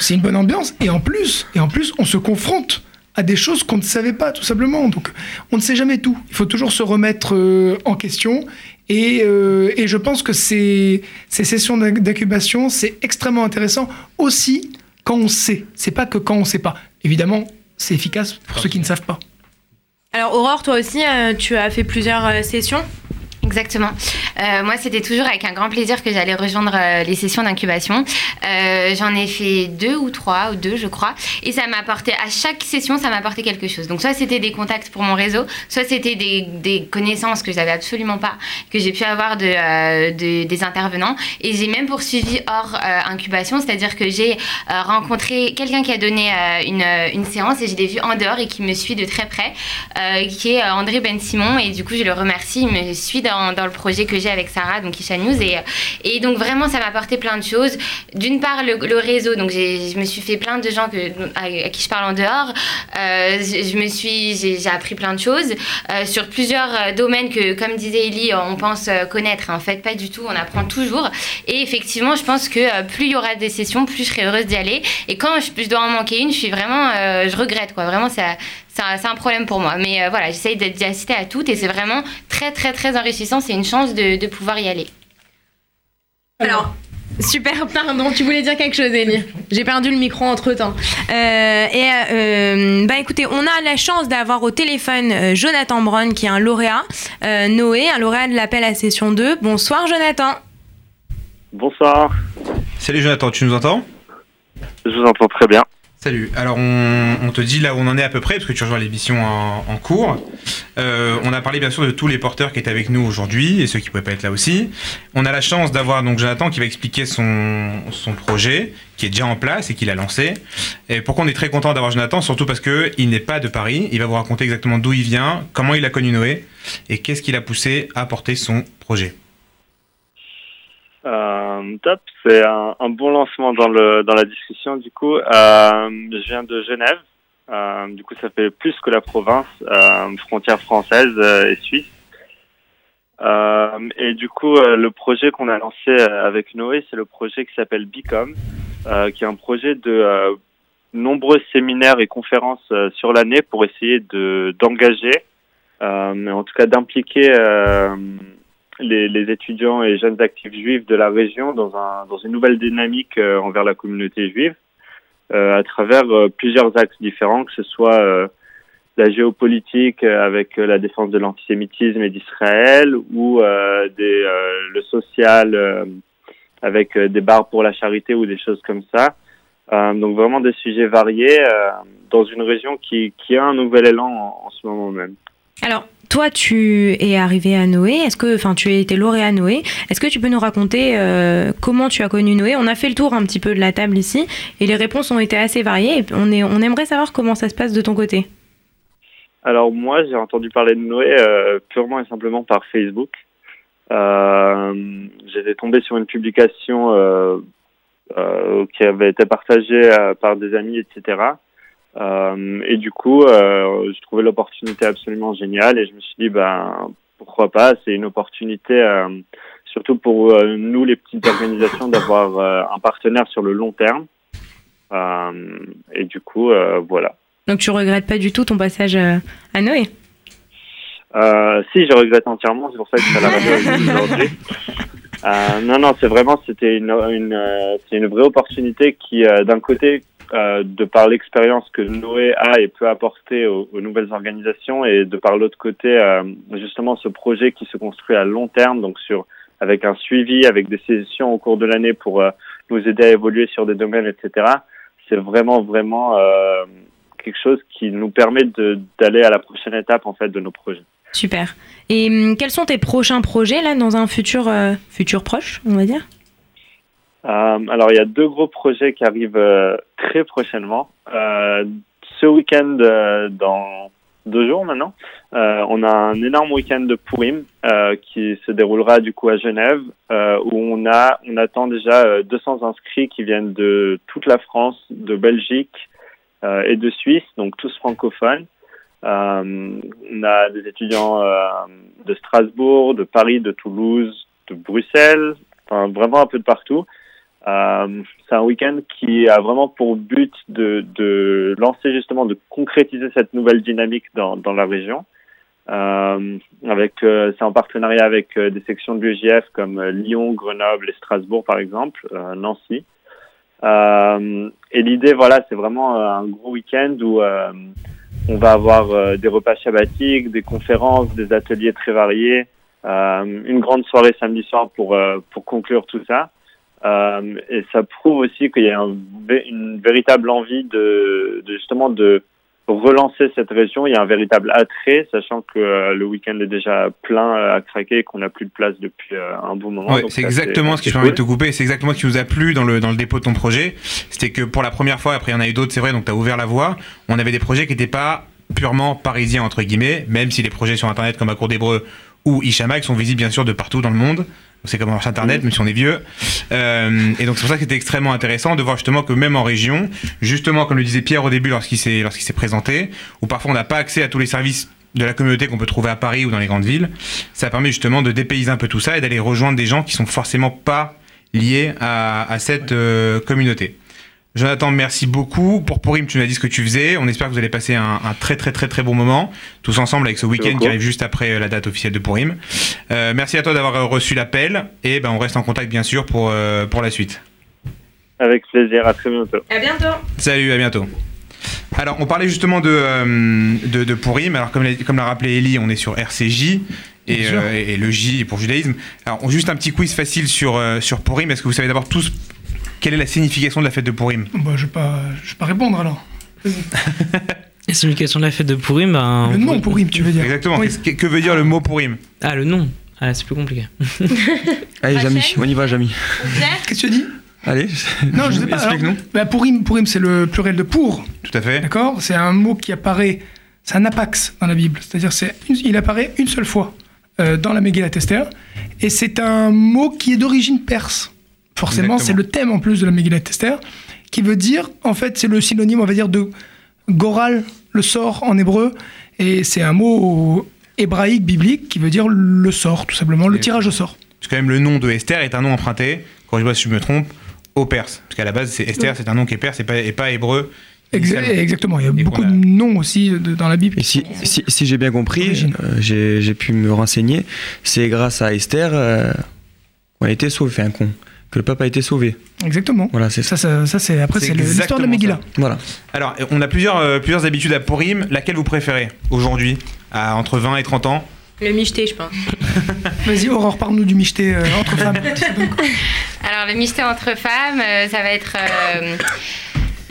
c'est une bonne ambiance. Et en plus, et en plus, on se confronte à des choses qu'on ne savait pas, tout simplement. Donc, on ne sait jamais tout. Il faut toujours se remettre euh, en question. Et, euh, et, je pense que ces, ces sessions d'incubation, c'est extrêmement intéressant aussi quand on sait. C'est pas que quand on sait pas. Évidemment, c'est efficace pour ceux qui ne savent pas. Alors, Aurore, toi aussi, euh, tu as fait plusieurs sessions Exactement. Euh, moi, c'était toujours avec un grand plaisir que j'allais rejoindre euh, les sessions d'incubation. Euh, J'en ai fait deux ou trois, ou deux, je crois. Et ça m'a apporté, à chaque session, ça m'a apporté quelque chose. Donc, soit c'était des contacts pour mon réseau, soit c'était des, connaissances que j'avais absolument pas, que j'ai pu avoir de, de, des intervenants. Et j'ai même poursuivi hors incubation, c'est-à-dire que j'ai rencontré quelqu'un qui a donné une, une, séance et je l'ai vu en dehors et qui me suit de très près, qui est André Ben Simon. Et du coup, je le remercie. Il me suit dans dans, le projet que j'ai avec Sarah, donc Isha News. Et, donc vraiment, ça m'a apporté plein de choses. D'une part, le, réseau, donc je me suis fait plein de gens à, qui je parle en dehors. Euh, j'ai appris plein de choses euh, sur plusieurs euh, domaines que, comme disait Ellie, on pense connaître. En fait, pas du tout. On apprend toujours. Et effectivement, je pense que plus il y aura des sessions, plus je serai heureuse d'y aller. Et quand je, dois en manquer une, je suis vraiment, je regrette quoi. Vraiment, ça, c'est un, problème pour moi. Mais euh, voilà, j'essaye d'y assister à toutes et c'est vraiment très, très, très enrichissant. C'est une chance de, pouvoir y aller. Alors, Super, pardon, tu voulais dire quelque chose, Elie. J'ai perdu le micro entre temps. Euh, et euh, bah écoutez, on a la chance d'avoir au téléphone Jonathan Brown, qui est un lauréat, Noé, un lauréat de l'appel à session 2. Bonsoir, Jonathan. Bonsoir. Salut, Jonathan, tu nous entends? Je vous entends très bien. Salut. Alors, on, te dit là où on en est à peu près, parce que tu rejoins l'émission en, en, cours. Euh, on a parlé bien sûr de tous les porteurs qui étaient avec nous aujourd'hui et ceux qui pouvaient pas être là aussi. On a la chance d'avoir donc Jonathan qui va expliquer son, son projet, qui est déjà en place et qu'il a lancé. Et pourquoi on est très content d'avoir Jonathan, surtout parce que il n'est pas de Paris. Il va vous raconter exactement d'où il vient, comment il a connu Noé et qu'est-ce qui l'a poussé à porter son projet. Euh, top, c'est un, un, bon lancement dans, le, dans la discussion du coup. Euh, je viens de Genève, euh, du coup ça fait plus que la province, euh, frontière française euh, et suisse. et du coup le projet qu'on a lancé avec Noé, c'est le projet qui s'appelle Bicom, qui est un projet de nombreux séminaires et conférences sur l'année pour essayer de d'engager, en tout cas d'impliquer les, étudiants et jeunes actifs juifs de la région dans, un, dans une nouvelle dynamique euh, envers la communauté juive euh, à travers euh, plusieurs axes différents, que ce soit la géopolitique avec la défense de l'antisémitisme et d'Israël ou le social avec des bars pour la charité ou des choses comme ça. donc vraiment des sujets variés dans une région qui, qui a un nouvel élan en, en ce moment même. Alors, toi, tu es arrivé à Noé. Est-ce que, enfin, tu as été lauréat Noé. Est-ce que tu peux nous raconter euh, comment tu as connu Noé? On a fait le tour un petit peu de la table ici, et les réponses ont été assez variées. On, est, on aimerait savoir comment ça se passe de ton côté. Alors moi, j'ai entendu parler de Noé euh, purement et simplement par Facebook. Euh, J'étais tombé sur une publication qui avait été partagée par des amis, etc. Euh, et du coup, euh, je trouvais l'opportunité absolument géniale et je me suis dit, ben, pourquoi pas, c'est une opportunité, euh, surtout pour nous, les petites organisations, d'avoir un partenaire sur le long terme. et du coup, voilà. Donc tu regrettes pas du tout ton passage à Noé? Euh, si, je regrette entièrement. C'est pour ça que je suis à la radio aujourd'hui. Euh, non, non, c'est vraiment, c'était une, une, c'est une vraie opportunité qui, d'un côté, euh, de par l'expérience que Noé a et peut apporter aux, nouvelles organisations et de par l'autre côté euh, justement ce projet qui se construit à long terme donc sur avec un suivi avec des sessions au cours de l'année pour euh, nous aider à évoluer sur des domaines etc c'est vraiment vraiment quelque chose qui nous permet d'aller à la prochaine étape en fait de nos projets. Super. Et hum, quels sont tes prochains projets là dans un futur futur proche on va dire? Alors, il y a deux gros projets qui arrivent euh, très prochainement. Euh, ce week-end, dans deux jours maintenant. Euh, on a un énorme week-end de Purim euh, qui se déroulera du coup à Genève, euh, où on a on attend déjà euh, 200 inscrits qui viennent de toute la France, de Belgique euh, et de Suisse, donc tous francophones. Euh, on a des étudiants euh, de Strasbourg, de Paris, de Toulouse, de Bruxelles, enfin vraiment un peu de partout. Euh, c'est un week-end qui a vraiment pour but de, lancer justement, de concrétiser cette nouvelle dynamique dans, la région. Euh, avec, euh, c'est en partenariat avec des sections de l'UGF comme Lyon, Grenoble et Strasbourg par exemple, Nancy. Et l'idée, voilà, c'est vraiment un gros week-end où on va avoir des repas shabbatiques, des conférences, des ateliers très variés, une grande soirée samedi soir pour conclure tout ça. Euh, et ça prouve aussi qu'il y a un une véritable envie de, de justement de relancer cette région. Il y a un véritable attrait, sachant que euh, le week-end est déjà plein euh, à craquer et qu'on n'a plus de place depuis euh, un bon moment. Ouais, c'est exactement ce que je permets de cool. te couper. C'est exactement ce qui nous a plu dans le, dans le dépôt de ton projet. C'était que pour la première fois, après il y en a eu d'autres, c'est vrai, donc tu as ouvert la voie. On avait des projets qui n'étaient pas purement parisiens, entre guillemets, même si les projets sur Internet comme à Cour d'Hébreu ou Ishamag sont visibles bien sûr de partout dans le monde. C'est comme marche Internet, même si on est vieux. Euh, et donc c'est pour ça que c'était extrêmement intéressant de voir justement que même en région, justement comme le disait Pierre au début lorsqu'il s'est lorsqu'il s'est présenté, où parfois on n'a pas accès à tous les services de la communauté qu'on peut trouver à Paris ou dans les grandes villes, ça permet justement de dépayser un peu tout ça et d'aller rejoindre des gens qui sont forcément pas liés à, à cette euh, communauté. Jonathan, merci beaucoup. Pour Pourim, tu nous as dit ce que tu faisais. On espère que vous allez passer un, un très très très très bon moment, tous ensemble avec ce week-end qui arrive juste après euh, la date officielle de Pourim. Euh, merci à toi d'avoir euh, reçu l'appel et ben, on reste en contact bien sûr pour, euh, pour la suite. Avec plaisir, à très bientôt. À bientôt. Salut, à bientôt. Alors, on parlait justement de, euh, de, de Pourim. Alors, comme l'a, comme l'a rappelé Ellie, on est sur RCJ. Et, euh, le J pour judaïsme. Alors, juste un petit quiz facile sur, euh, sur Pourim. Est-ce que vous savez d'abord tous quelle est la signification de la fête de Pourim Bah, je ne vais, pas- je vais pas répondre alors. La signification de la fête de Pourim, ben, Le nom Pourim, tu veux dire Exactement. Oui. Qu'est-ce que, que veut dire le mot Pourim Ah, le nom Ah, c'est plus compliqué. Allez, Jamy, on y va, Jamy. Qu'est-ce que tu dis Allez, Non, je sais pas. alors, explique-nous. bah, Pourim, Pourim c'est le pluriel de pour. Tout à fait. D'accord? C'est un mot qui apparaît, c'est un apax dans la Bible. C'est-à-dire, c'est il apparaît une seule fois euh, dans la Megillat Esther. Et c'est un mot qui est d'origine perse. Forcément, c'est le thème en plus de la Megillat Esther, qui veut dire, en fait, c'est le synonyme, on va dire, de goral, le sort en hébreu. Et c'est un mot hébraïque, biblique, qui veut dire le sort, tout simplement, le tirage au sort. Parce que quand même, le nom de Esther est un nom emprunté, corrige-moi si je me trompe, au perse. Parce qu'à la base, c'est Esther, c'est un nom qui est perse et pas, et pas hébreu. Exactement, il y a Et beaucoup a- de noms aussi de- dans la Bible. Et si, si, si j'ai bien compris, euh, j'ai pu me renseigner, c'est grâce à Esther euh, qu'on a été sauvé, enfin, qu'on- que le peuple a été sauvé. Exactement. Voilà, c'est Ça, ça, ça, c'est après C'est l'histoire de Megillah. Voilà. Alors, on a plusieurs, euh, plusieurs habitudes à Pourim. Laquelle vous préférez aujourd'hui, à entre 20 et 30 ans? Le micheté, je pense. Vas-y, Aurore, parle-nous du micheté euh, entre femmes. Alors, le micheté entre femmes, euh, ça va être.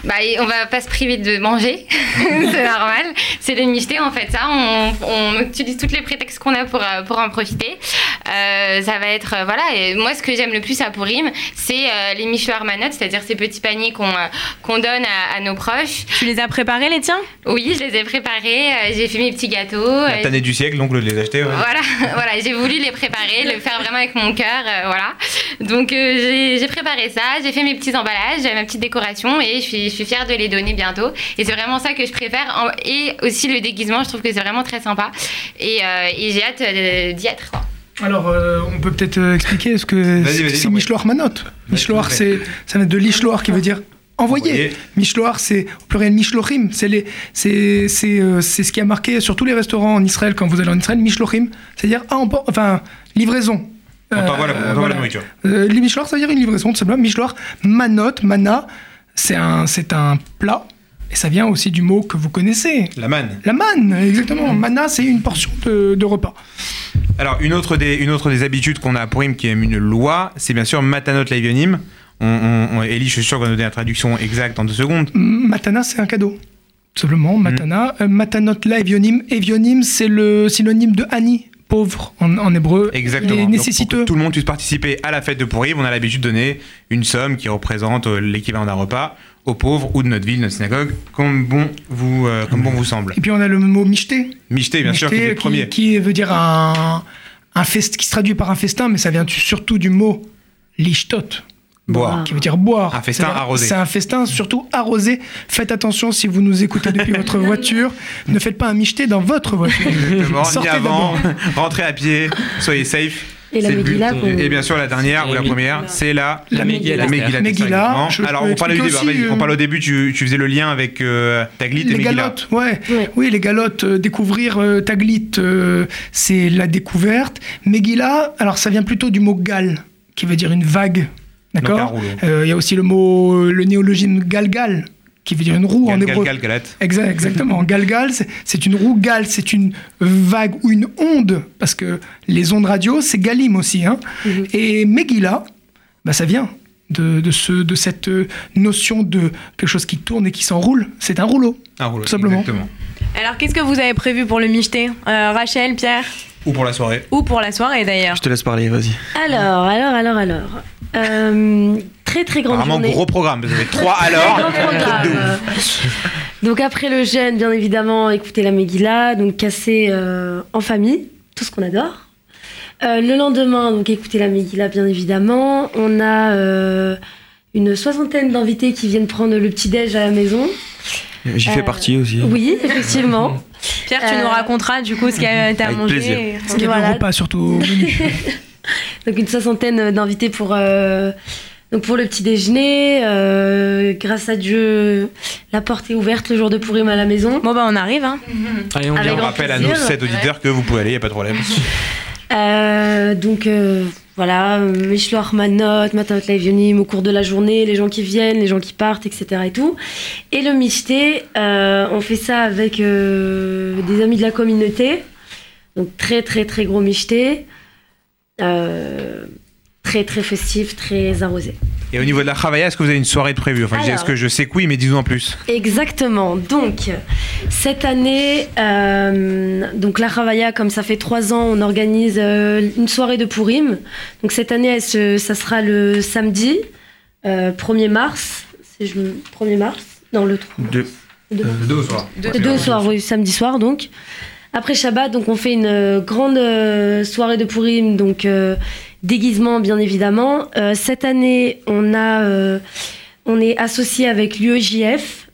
Bah, on va pas se priver de manger, c'est normal. C'est le micheté en fait. Ça, on, on utilise tous les prétextes qu'on a pour, euh, pour en profiter. Euh, ça va être euh, voilà. Et moi, ce que j'aime le plus à Pourim, c'est euh, les michoirs manottes, c'est-à-dire ces petits paniers qu'on qu'on donne à, à nos proches. Tu les as préparés, les tiens? Oui, je les ai préparés. j'ai fait mes petits gâteaux. La tannée du siècle, donc le de les acheter. ouais. voilà, voilà j'ai voulu les préparer, le faire vraiment avec mon cœur, euh, voilà. Donc euh, j'ai préparé ça, j'ai fait mes petits emballages, ma petite décoration et je suis, suis fière de les donner bientôt. Et c'est vraiment ça que je préfère. Et aussi le déguisement, je trouve que c'est vraiment très sympa. Et, euh, et j'ai hâte euh, d'y être. quoi. Alors, euh, on peut peut-être expliquer ce que c'est non, Mishloach Manot. Mishloach, c'est ça vient de l'Ishloach qui veut dire envoyer. Mishloach, c'est au pluriel Mishlochim. C'est les, c'est, c'est, euh, c'est ce qui a marqué sur tous les restaurants en Israël quand vous allez en Israël. Mishlochim, c'est-à-dire ah, enfin livraison. On t'envoie la, Euh, voilà. la nourriture. Euh, Mishloach, ça veut dire une livraison, tout simplement. Mishloach, manot, mana, c'est un, c'est un plat. Et ça vient aussi du mot que vous connaissez. La manne. La manne, exactement. Mana, c'est une portion de, de repas. Alors, une autre des, une autre des habitudes qu'on a à Pourim qui est une loi, c'est bien sûr Matanot Laivionim. On, on, on- Ellie, je suis sûr qu'on va nous donner la traduction exacte en deux secondes. Matana, c'est un cadeau. Tout simplement, Mm. Matana. Euh, Matanot la Evionim. C'est le synonyme de Ani pauvres en, en hébreu. Exactement. Et Donc, nécessiteux. pour que tout le monde puisse participer à la fête de Purim, on a l'habitude de donner une somme qui représente euh, l'équivalent d'un repas aux pauvres ou de notre ville, notre synagogue, comme bon vous, euh, comme bon vous semble. Et puis on a le mot michté. Michté, bien sûr, qui est le premier. qui veut dire un, un fest, qui se traduit par un festin, mais ça vient surtout du mot lichtot. Boire. Qui veut dire boire. Un festin arrosé. C'est un festin surtout arrosé. Faites attention si vous nous écoutez depuis votre voiture. Ne faites pas un michté dans votre voiture. Exactement, Sortez avant, rentrez à pied, soyez safe. Et la. Megillah Et bien sûr, la dernière ou la première, c'est la, La Megillah. La Megillah. Megillah, exactement. je Alors, on parlait, début, on euh, parlait au début, tu, tu faisais le lien avec euh, Taglit et Les Megillah. galottes, ouais. Oui, les galottes, euh, découvrir euh, Taglit, euh, c'est la découverte. Megillah, alors ça vient plutôt du mot gal, qui veut dire une vague. D'accord. Euh, Il y a aussi le mot, euh, le néologisme galgal, qui veut dire une roue en hébreu. gal, gal, galette. Exact, exactement. Galgal, c'est- une roue. Gal, c'est une vague ou une onde, parce que les ondes radio, c'est galim aussi. Hein. Et Megillah, bah, ça vient de, de, ce, de cette euh, notion de quelque chose qui tourne et qui s'enroule. C'est un rouleau. Un rouleau, Tout simplement. exactement. Alors, qu'est-ce que vous avez prévu pour le michté Euh, Rachel, Pierre? Ou pour la soirée. Ou pour la soirée d'ailleurs Je te laisse parler, vas-y. Alors, alors, alors, alors. Euh, très très grande Apparemment, journée. gros programme. Vous avez trois alors. Donc après le jeûne, bien évidemment, écouter la Megillah, donc casser euh, en famille, tout ce qu'on adore. Euh, le lendemain, donc écouter la Megillah, bien évidemment. On a euh, une soixantaine d'invités qui viennent prendre le petit-déj à la maison. J'y Euh, fais partie aussi. Oui, effectivement. Pierre, tu Euh, nous raconteras du coup ce qu'il y a à Avec manger. plaisir. et- Ce qu'il y a Voilà. le repas surtout au menu. Donc une soixantaine d'invités pour, euh, donc pour le petit déjeuner. Euh, grâce à Dieu, la porte est ouverte le jour de Purim à la maison. Bon, bah, on arrive. Hein. Allez, on rappelle à nos plaisir. 7 auditeurs que vous pouvez aller, il n'y a pas de problème. Euh, donc euh, voilà, Mishloach Manot, Matanot Laivionim au cours de la journée, les gens qui viennent, les gens qui partent, etc. et tout. Et le Mishté, euh, on fait ça avec euh, des amis de la communauté. Donc très très très gros Mishté. Euh, très très festif, très arrosé. Et au niveau de la Chavaya, est-ce que vous avez une soirée de prévue Enfin, je dis, est-ce que je sais que oui, mais dis-nous en plus. Exactement. Donc, cette année, euh, donc la Ravaya, comme ça fait trois ans, on organise euh, une soirée de Purim. Donc cette année, elle se- ça sera le samedi, euh, 1er mars. Si je me- 1er mars Non, le 3. Deux. Deux. Deux au soir. Le 2 au soir, oui, samedi soir donc. Après Shabbat, donc on fait une euh, grande euh, soirée de Purim, donc euh, déguisement bien évidemment. Euh, cette année, on a, euh, on est associé avec l'UEJF,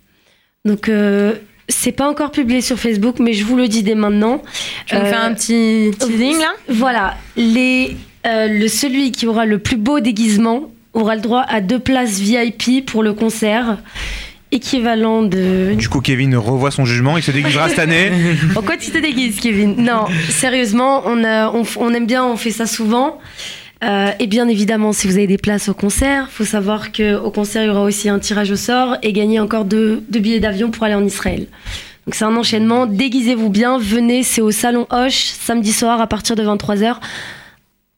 donc euh, c'est pas encore publié sur Facebook, mais je vous le dis dès maintenant. Tu Euh, fais un petit teasing là Voilà, les, euh, le celui qui aura le plus beau déguisement aura le droit à deux places VIP pour le concert, équivalent de Du coup, Kevin revoit son jugement, il se déguisera cette année. Pourquoi tu te déguises, Kevin? Non, sérieusement, on, a- on, aime bien, on fait ça souvent. Euh, et bien évidemment, si vous avez des places au concert, faut savoir qu'au concert, il y aura aussi un tirage au sort et gagner encore deux, deux billets d'avion pour aller en Israël. Donc c'est un enchaînement. Déguisez-vous bien, venez, c'est au Salon Hoche, samedi soir à partir de 23h.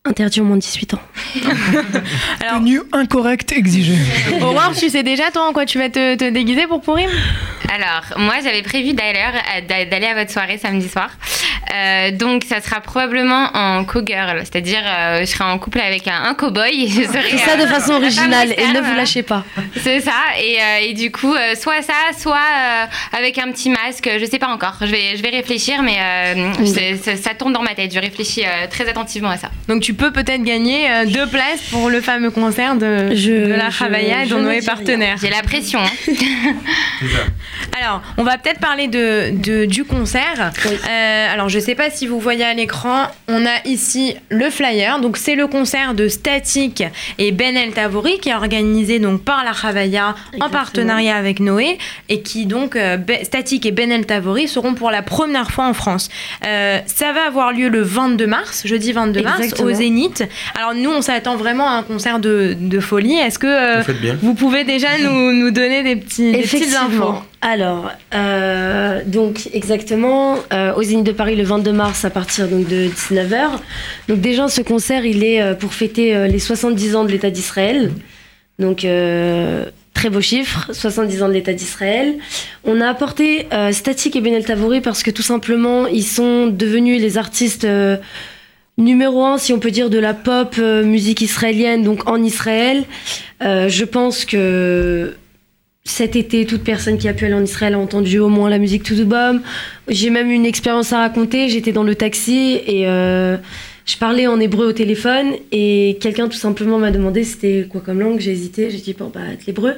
Interdit au moins de 18 ans. Alors, Tenue incorrecte exigée. Aurore, tu sais déjà toi en quoi tu vas te, te déguiser pour Purim Alors, moi, j'avais prévu d'aller à votre soirée samedi soir. Euh, donc, ça sera probablement en co-girl, c'est-à-dire euh, je serai en couple avec un, un cow-boy. et Fais ça de euh, façon la femme originale et ne vous lâchez pas. C'est ça. Et, euh, et du coup, euh, soit ça, soit euh, avec un petit masque. Je sais pas encore. Je vais, je vais réfléchir, mais euh, Oui. c'est- ça, ça tourne dans ma tête. Je réfléchis euh, très attentivement à ça. Donc tu peux peut-être gagner euh, deux places pour le fameux concert de, Je- de la Chavaya je dont ne Noé partenaire. J'ai la pression. hein. Alors, on va peut-être parler de, de- du concert. Euh, alors, je sais pas si vous voyez à l'écran, on a ici le flyer. Donc, c'est le concert de Static et Ben El Tavori qui est organisé donc par la Chavaya en partenariat avec Noé et qui donc euh, Be- Static et Ben El Tavori seront pour la première fois en France. Euh, ça va avoir lieu le 22 mars, jeudi 22 mars, Exactement. au Zénith. Alors, nous, on s'attend vraiment à un concert de, de folie. Est-ce que euh, Vous pouvez déjà nous, nous donner des, petits, des petites infos? Alors, euh, donc exactement, euh, au Zénith de Paris le 22 mars à partir donc, de 19h. Donc déjà, ce concert, il est euh, pour fêter euh, les 70 ans de l'État d'Israël. Donc, euh, Très beau chiffre, 70 ans de l'État d'Israël. On a apporté euh, Static et Benel Tavouri parce que tout simplement, ils sont devenus les artistes numéro un, si on peut dire, de la pop musique israélienne, donc en Israël. Je pense que cet été, toute personne qui a pu aller en Israël a entendu au moins la musique To The Bomb. J'ai même une expérience à raconter. J'étais dans le taxi et euh, je parlais en hébreu au téléphone et quelqu'un tout simplement m'a demandé c'était quoi comme langue. J'ai hésité. J'ai dit bon bah l'hébreu.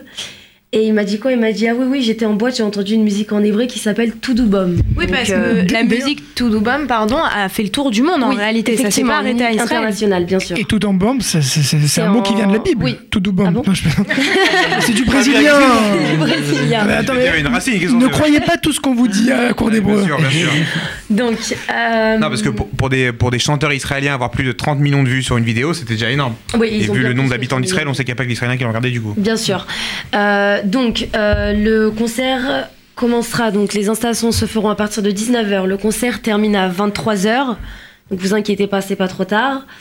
Et il m'a dit quoi? Il m'a dit ah oui oui j'étais en boîte j'ai entendu une musique en hébreu qui s'appelle Toudoubom. Oui, parce que la musique Toudoubom, pardon, a fait le tour du monde en réalité. Ça s'est pas arrêté à Israël. international bien sûr. Et tout en bombe, c'est c'est- c'est- c'est un mot qui vient de la Bible. Oui. Tout en bombe. Non, je plaisante. c'est du brésilien. Brésilien. Mais attends, Il y avait une racine, ne fait croyez pas tout ce qu'on vous dit à la cour d'hébreu. Bien sûr, bien sûr. Donc euh, Non, parce que pour, pour des, pour des chanteurs israéliens, avoir plus de 30 millions de vues sur une vidéo, c'était déjà énorme. Oui, ils Et ont vu le nombre d'habitants d'Israël, on sait qu'il n'y a pas que les Israéliens qui l'ont regardé du coup. Bien sûr. Euh, donc, euh, le concert commencera, donc les installations se feront à partir de 19h. Le concert termine à 23h. Donc, vous inquiétez pas, c'est pas trop tard.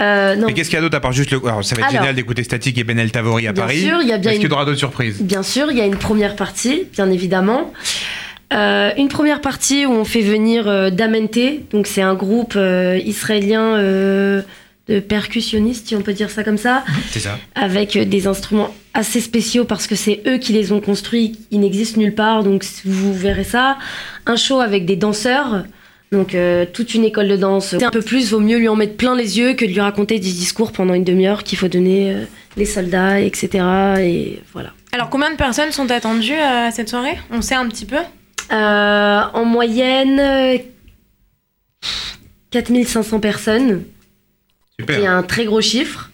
Euh, non, Mais qu'est-ce qu'il y a d'autre à part juste le. Alors, ça va être Alors. génial d'écouter Static et Benel Tavori à Bien Paris. sûr, il y a bien Est-ce qu'il y aura d'autres surprises? Bien sûr, il y a une première partie, bien évidemment. Euh, une première partie où on fait venir euh, Damente, donc c'est un groupe israélien de percussionnistes, si on peut dire ça comme ça. C'est ça. avec des instruments assez spéciaux parce que c'est eux qui les ont construits, ils n'existent nulle part, donc vous verrez ça. Un show avec des danseurs, donc euh, toute une école de danse. Un peu plus, vaut mieux lui en mettre plein les yeux que de lui raconter des discours pendant une demi-heure qu'il faut donner euh, les soldats, etc. Et voilà. Alors, combien de personnes sont attendues euh, à cette soirée? On sait un petit peu? Euh, en moyenne, euh, 4500 personnes. Super. C'est un très gros chiffre.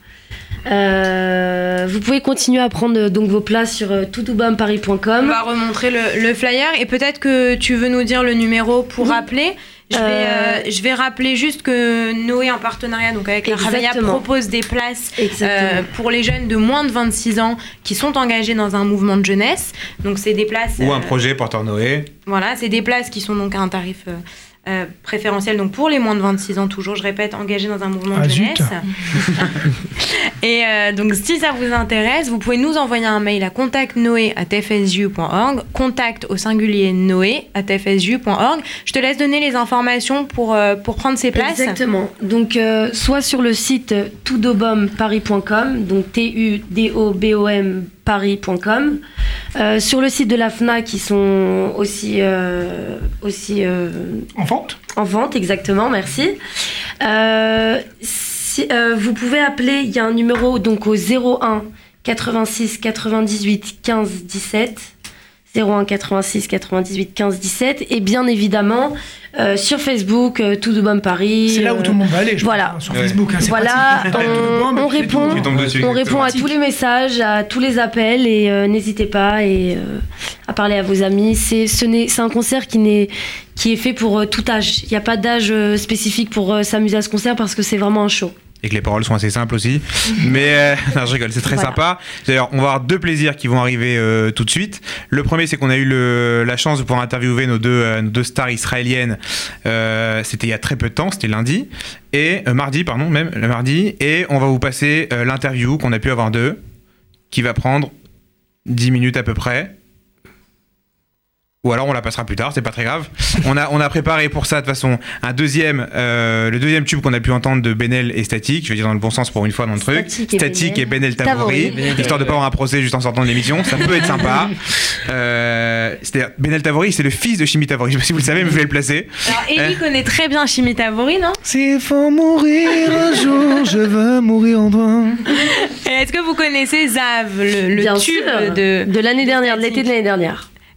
Euh, vous pouvez continuer à prendre euh, donc vos places sur euh, On toutoubamparis.com. va remontrer le, le flyer et peut-être que tu veux nous dire le numéro pour rappeler. Je vais, Euh, euh, je vais rappeler juste que Noé, en partenariat donc avec la Ravaya, propose des places euh, pour les jeunes de moins de 26 ans qui sont engagés dans un mouvement de jeunesse. Donc, c'est des places. Ou un euh, projet Porteur Noé. Voilà, c'est des places qui sont donc à un tarif euh, euh, préférentiel, donc pour les moins de 26 ans, toujours, je répète, engagés dans un mouvement Ah, de zut. jeunesse. Et euh, donc, si ça vous intéresse, vous pouvez nous envoyer un mail à contactnoé.fsu.org, contact au singulier noé à tfsu.org. Je te laisse donner les informations pour, euh, pour prendre ces places. Exactement. Donc, euh, soit sur le site toudobomparis.com, donc T-U-D-O-B-O-M paris.com. Euh, sur le site de la FNAC, qui sont aussi, euh, aussi euh, En vente? en vente, exactement, merci. Euh, si- vous pouvez appeler, il y a un numéro donc au 01 86 98 15 17. 01 86 98 15 17 et bien évidemment euh, sur Facebook euh, Tout de Bombe Paris C'est là où tout le monde va aller, je voilà. pense, sur Facebook. hein, voilà pratique. Le on, on répond dessus, on répond à tous les messages à tous les appels et euh, n'hésitez pas et euh, à parler à vos amis. C'est ce n'est c'est un concert qui n'est qui est fait pour euh, tout âge. Il n'y a pas d'âge euh, spécifique pour s'amuser à ce concert parce que c'est vraiment un show Et que les paroles sont assez simples aussi. Mais euh, non, je rigole, c'est très Voilà. sympa. D'ailleurs, on va avoir deux plaisirs qui vont arriver euh, tout de suite. Le premier, c'est qu'on a eu le- la chance de pouvoir interviewer nos deux, euh, nos deux stars israéliennes. C'était il y a très peu de temps, c'était lundi. Et mardi, pardon, même, le mardi. Et on va vous passer l'interview qu'on a pu avoir d'eux, qui va prendre 10 minutes à peu près. Ou alors on la passera plus tard, c'est pas très grave. On a, on a préparé pour ça de toute façon un deuxième, euh, le deuxième tube qu'on a pu entendre de Benel et Statique, je veux dire dans le bon sens pour une fois dans le truc. Statique et Statique et Benel. Benel histoire de pas avoir un procès juste en sortant de l'émission, ça peut être sympa. Euh, C'est-à-dire Benel Tavori, c'est le fils de Chimi Tavori, je sais pas si vous le savez, mais je vais le placer. Alors, Ellie Euh. connaît très bien Chimi Tavori, non? S'il faut mourir un jour, je veux mourir en toi. Est-ce que vous connaissez Zav, le, le tube sûr, de, de l'année dernière de l'été de l'année dernière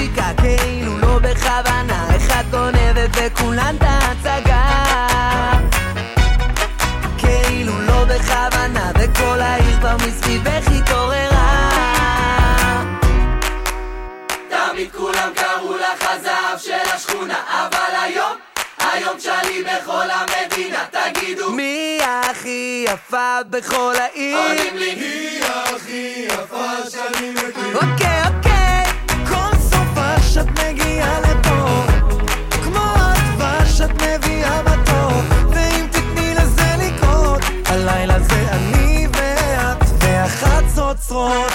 נשיקה כאילו לא בכוונה אחד גונבת וכולן את ההצגה כאילו לא בכוונה וכל העיר כבר מסביבך התעוררה. תמיד כולם קראו לך הזהב של השכונה אבל היום היום תשאלי בכל המדינה תגידו מי הכי יפה בכל העיר? עונים לי היא הכי יפה שאני מכיר. אוקיי אוקיי שאת מגיעה לפה. כמו הדבש את מביאה בתור ואם תתני לזה לקרות הלילה זה אני ואת והחצוצרות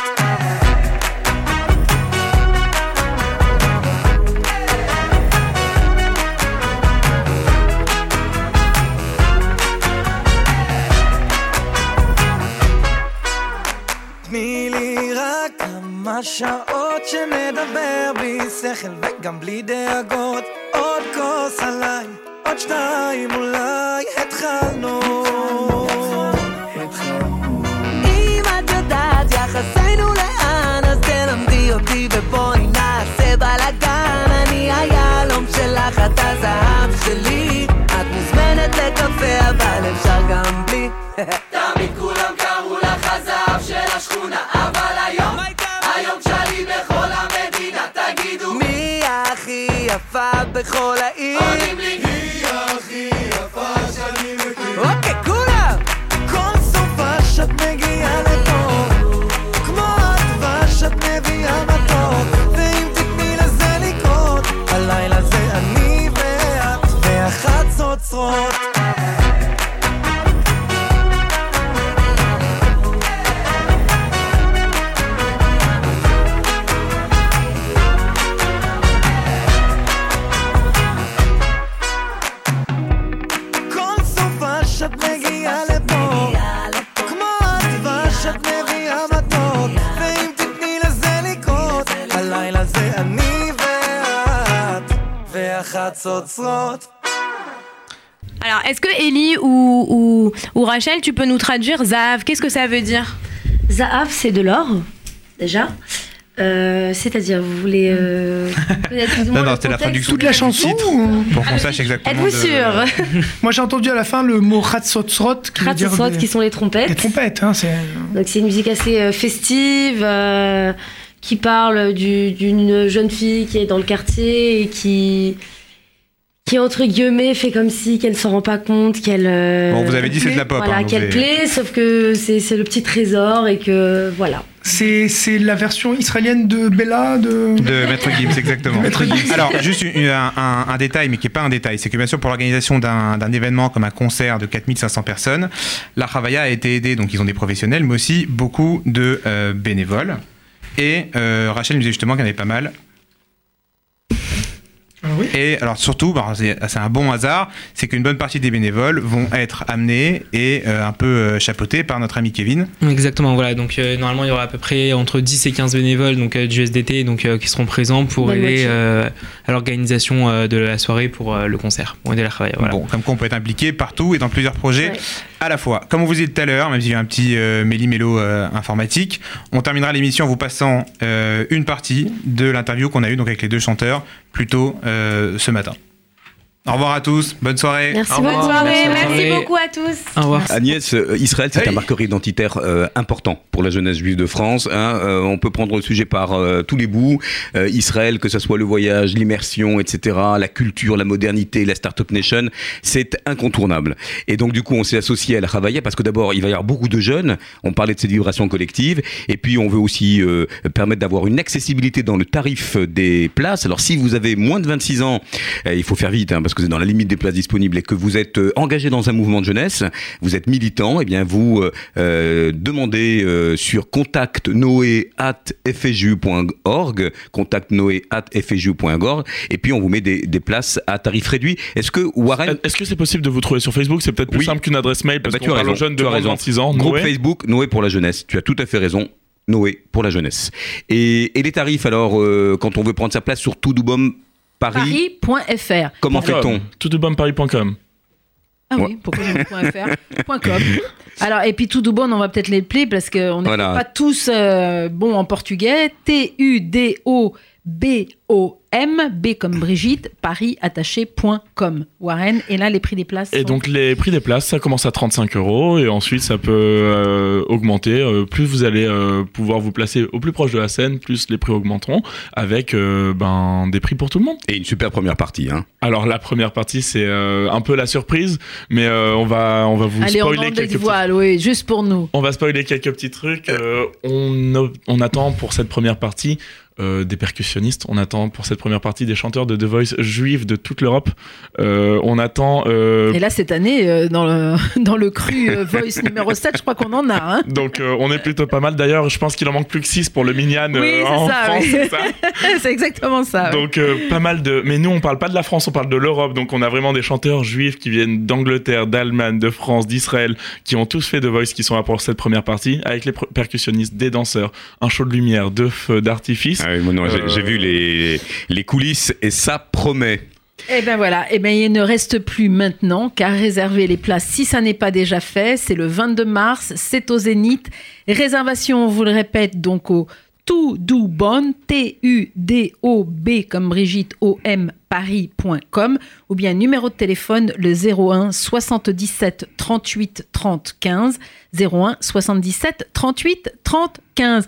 תני לי רק כמה שעות שנדבר בלי שכל וגם בלי דאגות. עוד כוס עליי, עוד שתיים אולי התחלנו. אם את יודעת יחסינו לאן אז תלמדי אותי ובואי נעשה בלאגן. אני היהלום שלך, את הזהב שלי. את מוזמנת לקפה אבל אפשר is. Alors, est-ce que Ellie ou, Rachel, tu peux nous traduire Zahav Qu'est-ce que ça veut dire? Zahav, c'est de l'or, déjà. Euh, c'est-à-dire, vous voulez euh, non, non, c'était la traduction toute la chanson pour qu'on sache exactement. Êtes-vous sûr? Moi, j'ai entendu à la fin le mot ratsotsrot qui qui sont les trompettes. Les trompettes, hein. Donc c'est une musique assez euh, festive. Qui parle d'une jeune fille qui est dans le quartier et qui, qui entre guillemets fait comme si qu'elle s'en rend pas compte qu'elle euh, Bon, vous avez dit c'est de la pop, voilà hein, qu'elle plaît sauf que c'est c'est le petit trésor et que voilà C'est, c'est la version israélienne de Bella de... De Maître Gims, exactement. Maître Gims. Alors, juste une- un, un- un détail, mais qui n'est pas un détail, c'est que bien sûr, pour l'organisation d'un d'un événement comme un concert de 4500 personnes, la Ravaya a été aidée, donc ils ont des professionnels, mais aussi beaucoup de euh, bénévoles. Et euh, Rachel nous disait justement qu'il y en avait pas mal. Et alors surtout, bah, c'est un bon hasard, c'est qu'une bonne partie des bénévoles vont être amenés et euh, un peu euh, chapeautés par notre ami Kevin. Exactement, voilà. Donc euh, normalement, il y aura à peu près entre 10 et 15 bénévoles donc, euh, du SDT donc, euh, qui seront présents pour Bonne aider euh, à l'organisation euh, de la soirée pour euh, le concert, pour aider la travail. Voilà. Bon, comme quoi on peut être impliqué partout et dans plusieurs projets à la fois. Comme on vous dit tout à l'heure, même s'il y a un petit euh, méli-mélo euh, informatique, on terminera l'émission en vous passant euh, une partie de l'interview qu'on a eue donc avec les deux chanteurs plus tôt euh, ce matin. Au revoir à tous, bonne soirée. Merci, Au bonne revoir. soirée. Merci. Merci beaucoup à tous. Au revoir. Agnès, euh, Israël, c'est un marqueur identitaire euh, important pour la jeunesse juive de France. hein. Euh, on peut prendre le sujet par euh, tous les bouts. Euh, Israël, que ce soit le voyage, l'immersion, etc., la culture, la modernité, la Startup Nation, c'est incontournable. Et donc, du coup, on s'est associé à la Ravaya parce que d'abord, il va y avoir beaucoup de jeunes. On parlait de célébration collective. Et puis, on veut aussi euh, permettre d'avoir une accessibilité dans le tarif des places. Alors, si vous avez moins de 26 ans, euh, il faut faire vite hein, parce que c'est dans la limite des places disponibles et que vous êtes euh, engagé dans un mouvement de jeunesse, vous êtes militant, et bien vous euh, euh, demandez euh, sur contactnoé@fju.org, contactnoé@fju.org, et puis on vous met des, des places à tarif réduit. Est-ce que Warren Est-ce que c'est possible de vous trouver sur Facebook? C'est peut-être plus simple qu'une adresse mail parce Bah, qu'on parle aux jeunes de tu as moins de raison. 26 ans. Groupe Noé. Facebook, Noé pour la jeunesse. Tu as tout à fait raison. Noé pour la jeunesse. Et, et les tarifs, alors, euh, quand on veut prendre sa place sur Toudoubom Paris, Paris.fr. comment fait-on Toudoubomparis.com. Ah oui, pourquoi .fr.com. Alors, et puis tout bon, on va peut-être les plaire parce qu'on n'est Voilà. pas tous euh, bons en portugais. T-U-D-O-B-O-M, B comme Brigitte, parisattaché.com. Warren, et là, les prix des places. Et sont- donc les prix des places, ça commence à 35 euros et ensuite ça peut euh, augmenter. euh, plus vous allez euh, pouvoir vous placer au plus proche de la scène, plus les prix augmenteront avec euh, ben, des prix pour tout le monde. Et une super première partie. Hein. Alors la première partie c'est euh, un peu la surprise, mais euh, on va on va vous Allez, on spoiler en quelques petits voile, oui, juste pour nous. on va spoiler quelques petits trucs. Euh, on, on attend pour cette première partie euh, des percussionnistes. On attend pour cette première partie des chanteurs de The Voice juifs de toute l'Europe. Euh, on attend. euh, Et là, cette année, euh, dans, le, dans le cru euh, Voice numéro 7, je crois qu'on en a. Hein donc euh, on est plutôt pas mal. D'ailleurs, je pense qu'il en manque plus que 6 pour le Minyan oui, c'est en ça. France. oui. c'est ça c'est exactement ça. Donc euh, pas mal de. Mais nous, on parle pas de la France, on parle de l'Europe. Donc on a vraiment des chanteurs juifs qui viennent d'Angleterre, d'Allemagne, de France, d'Israël, qui ont tous fait The Voice, qui sont là pour cette première partie, avec les percussionnistes, des danseurs, un show de lumière, de feu, d'artifice. Ah oui, non, j'ai- Euh, J'ai vu les, les coulisses et ça promet. Eh ben voilà, eh ben il ne reste plus maintenant qu'à réserver les places si ça n'est pas déjà fait. C'est le 22 mars, c'est au Zénith. Réservation, on vous le répète, donc au tout do bon, T-U-D-O-B comme Brigitte, O-M, paris.com ou bien numéro de téléphone le 01 77 38 30 15 01 77 38 30 15.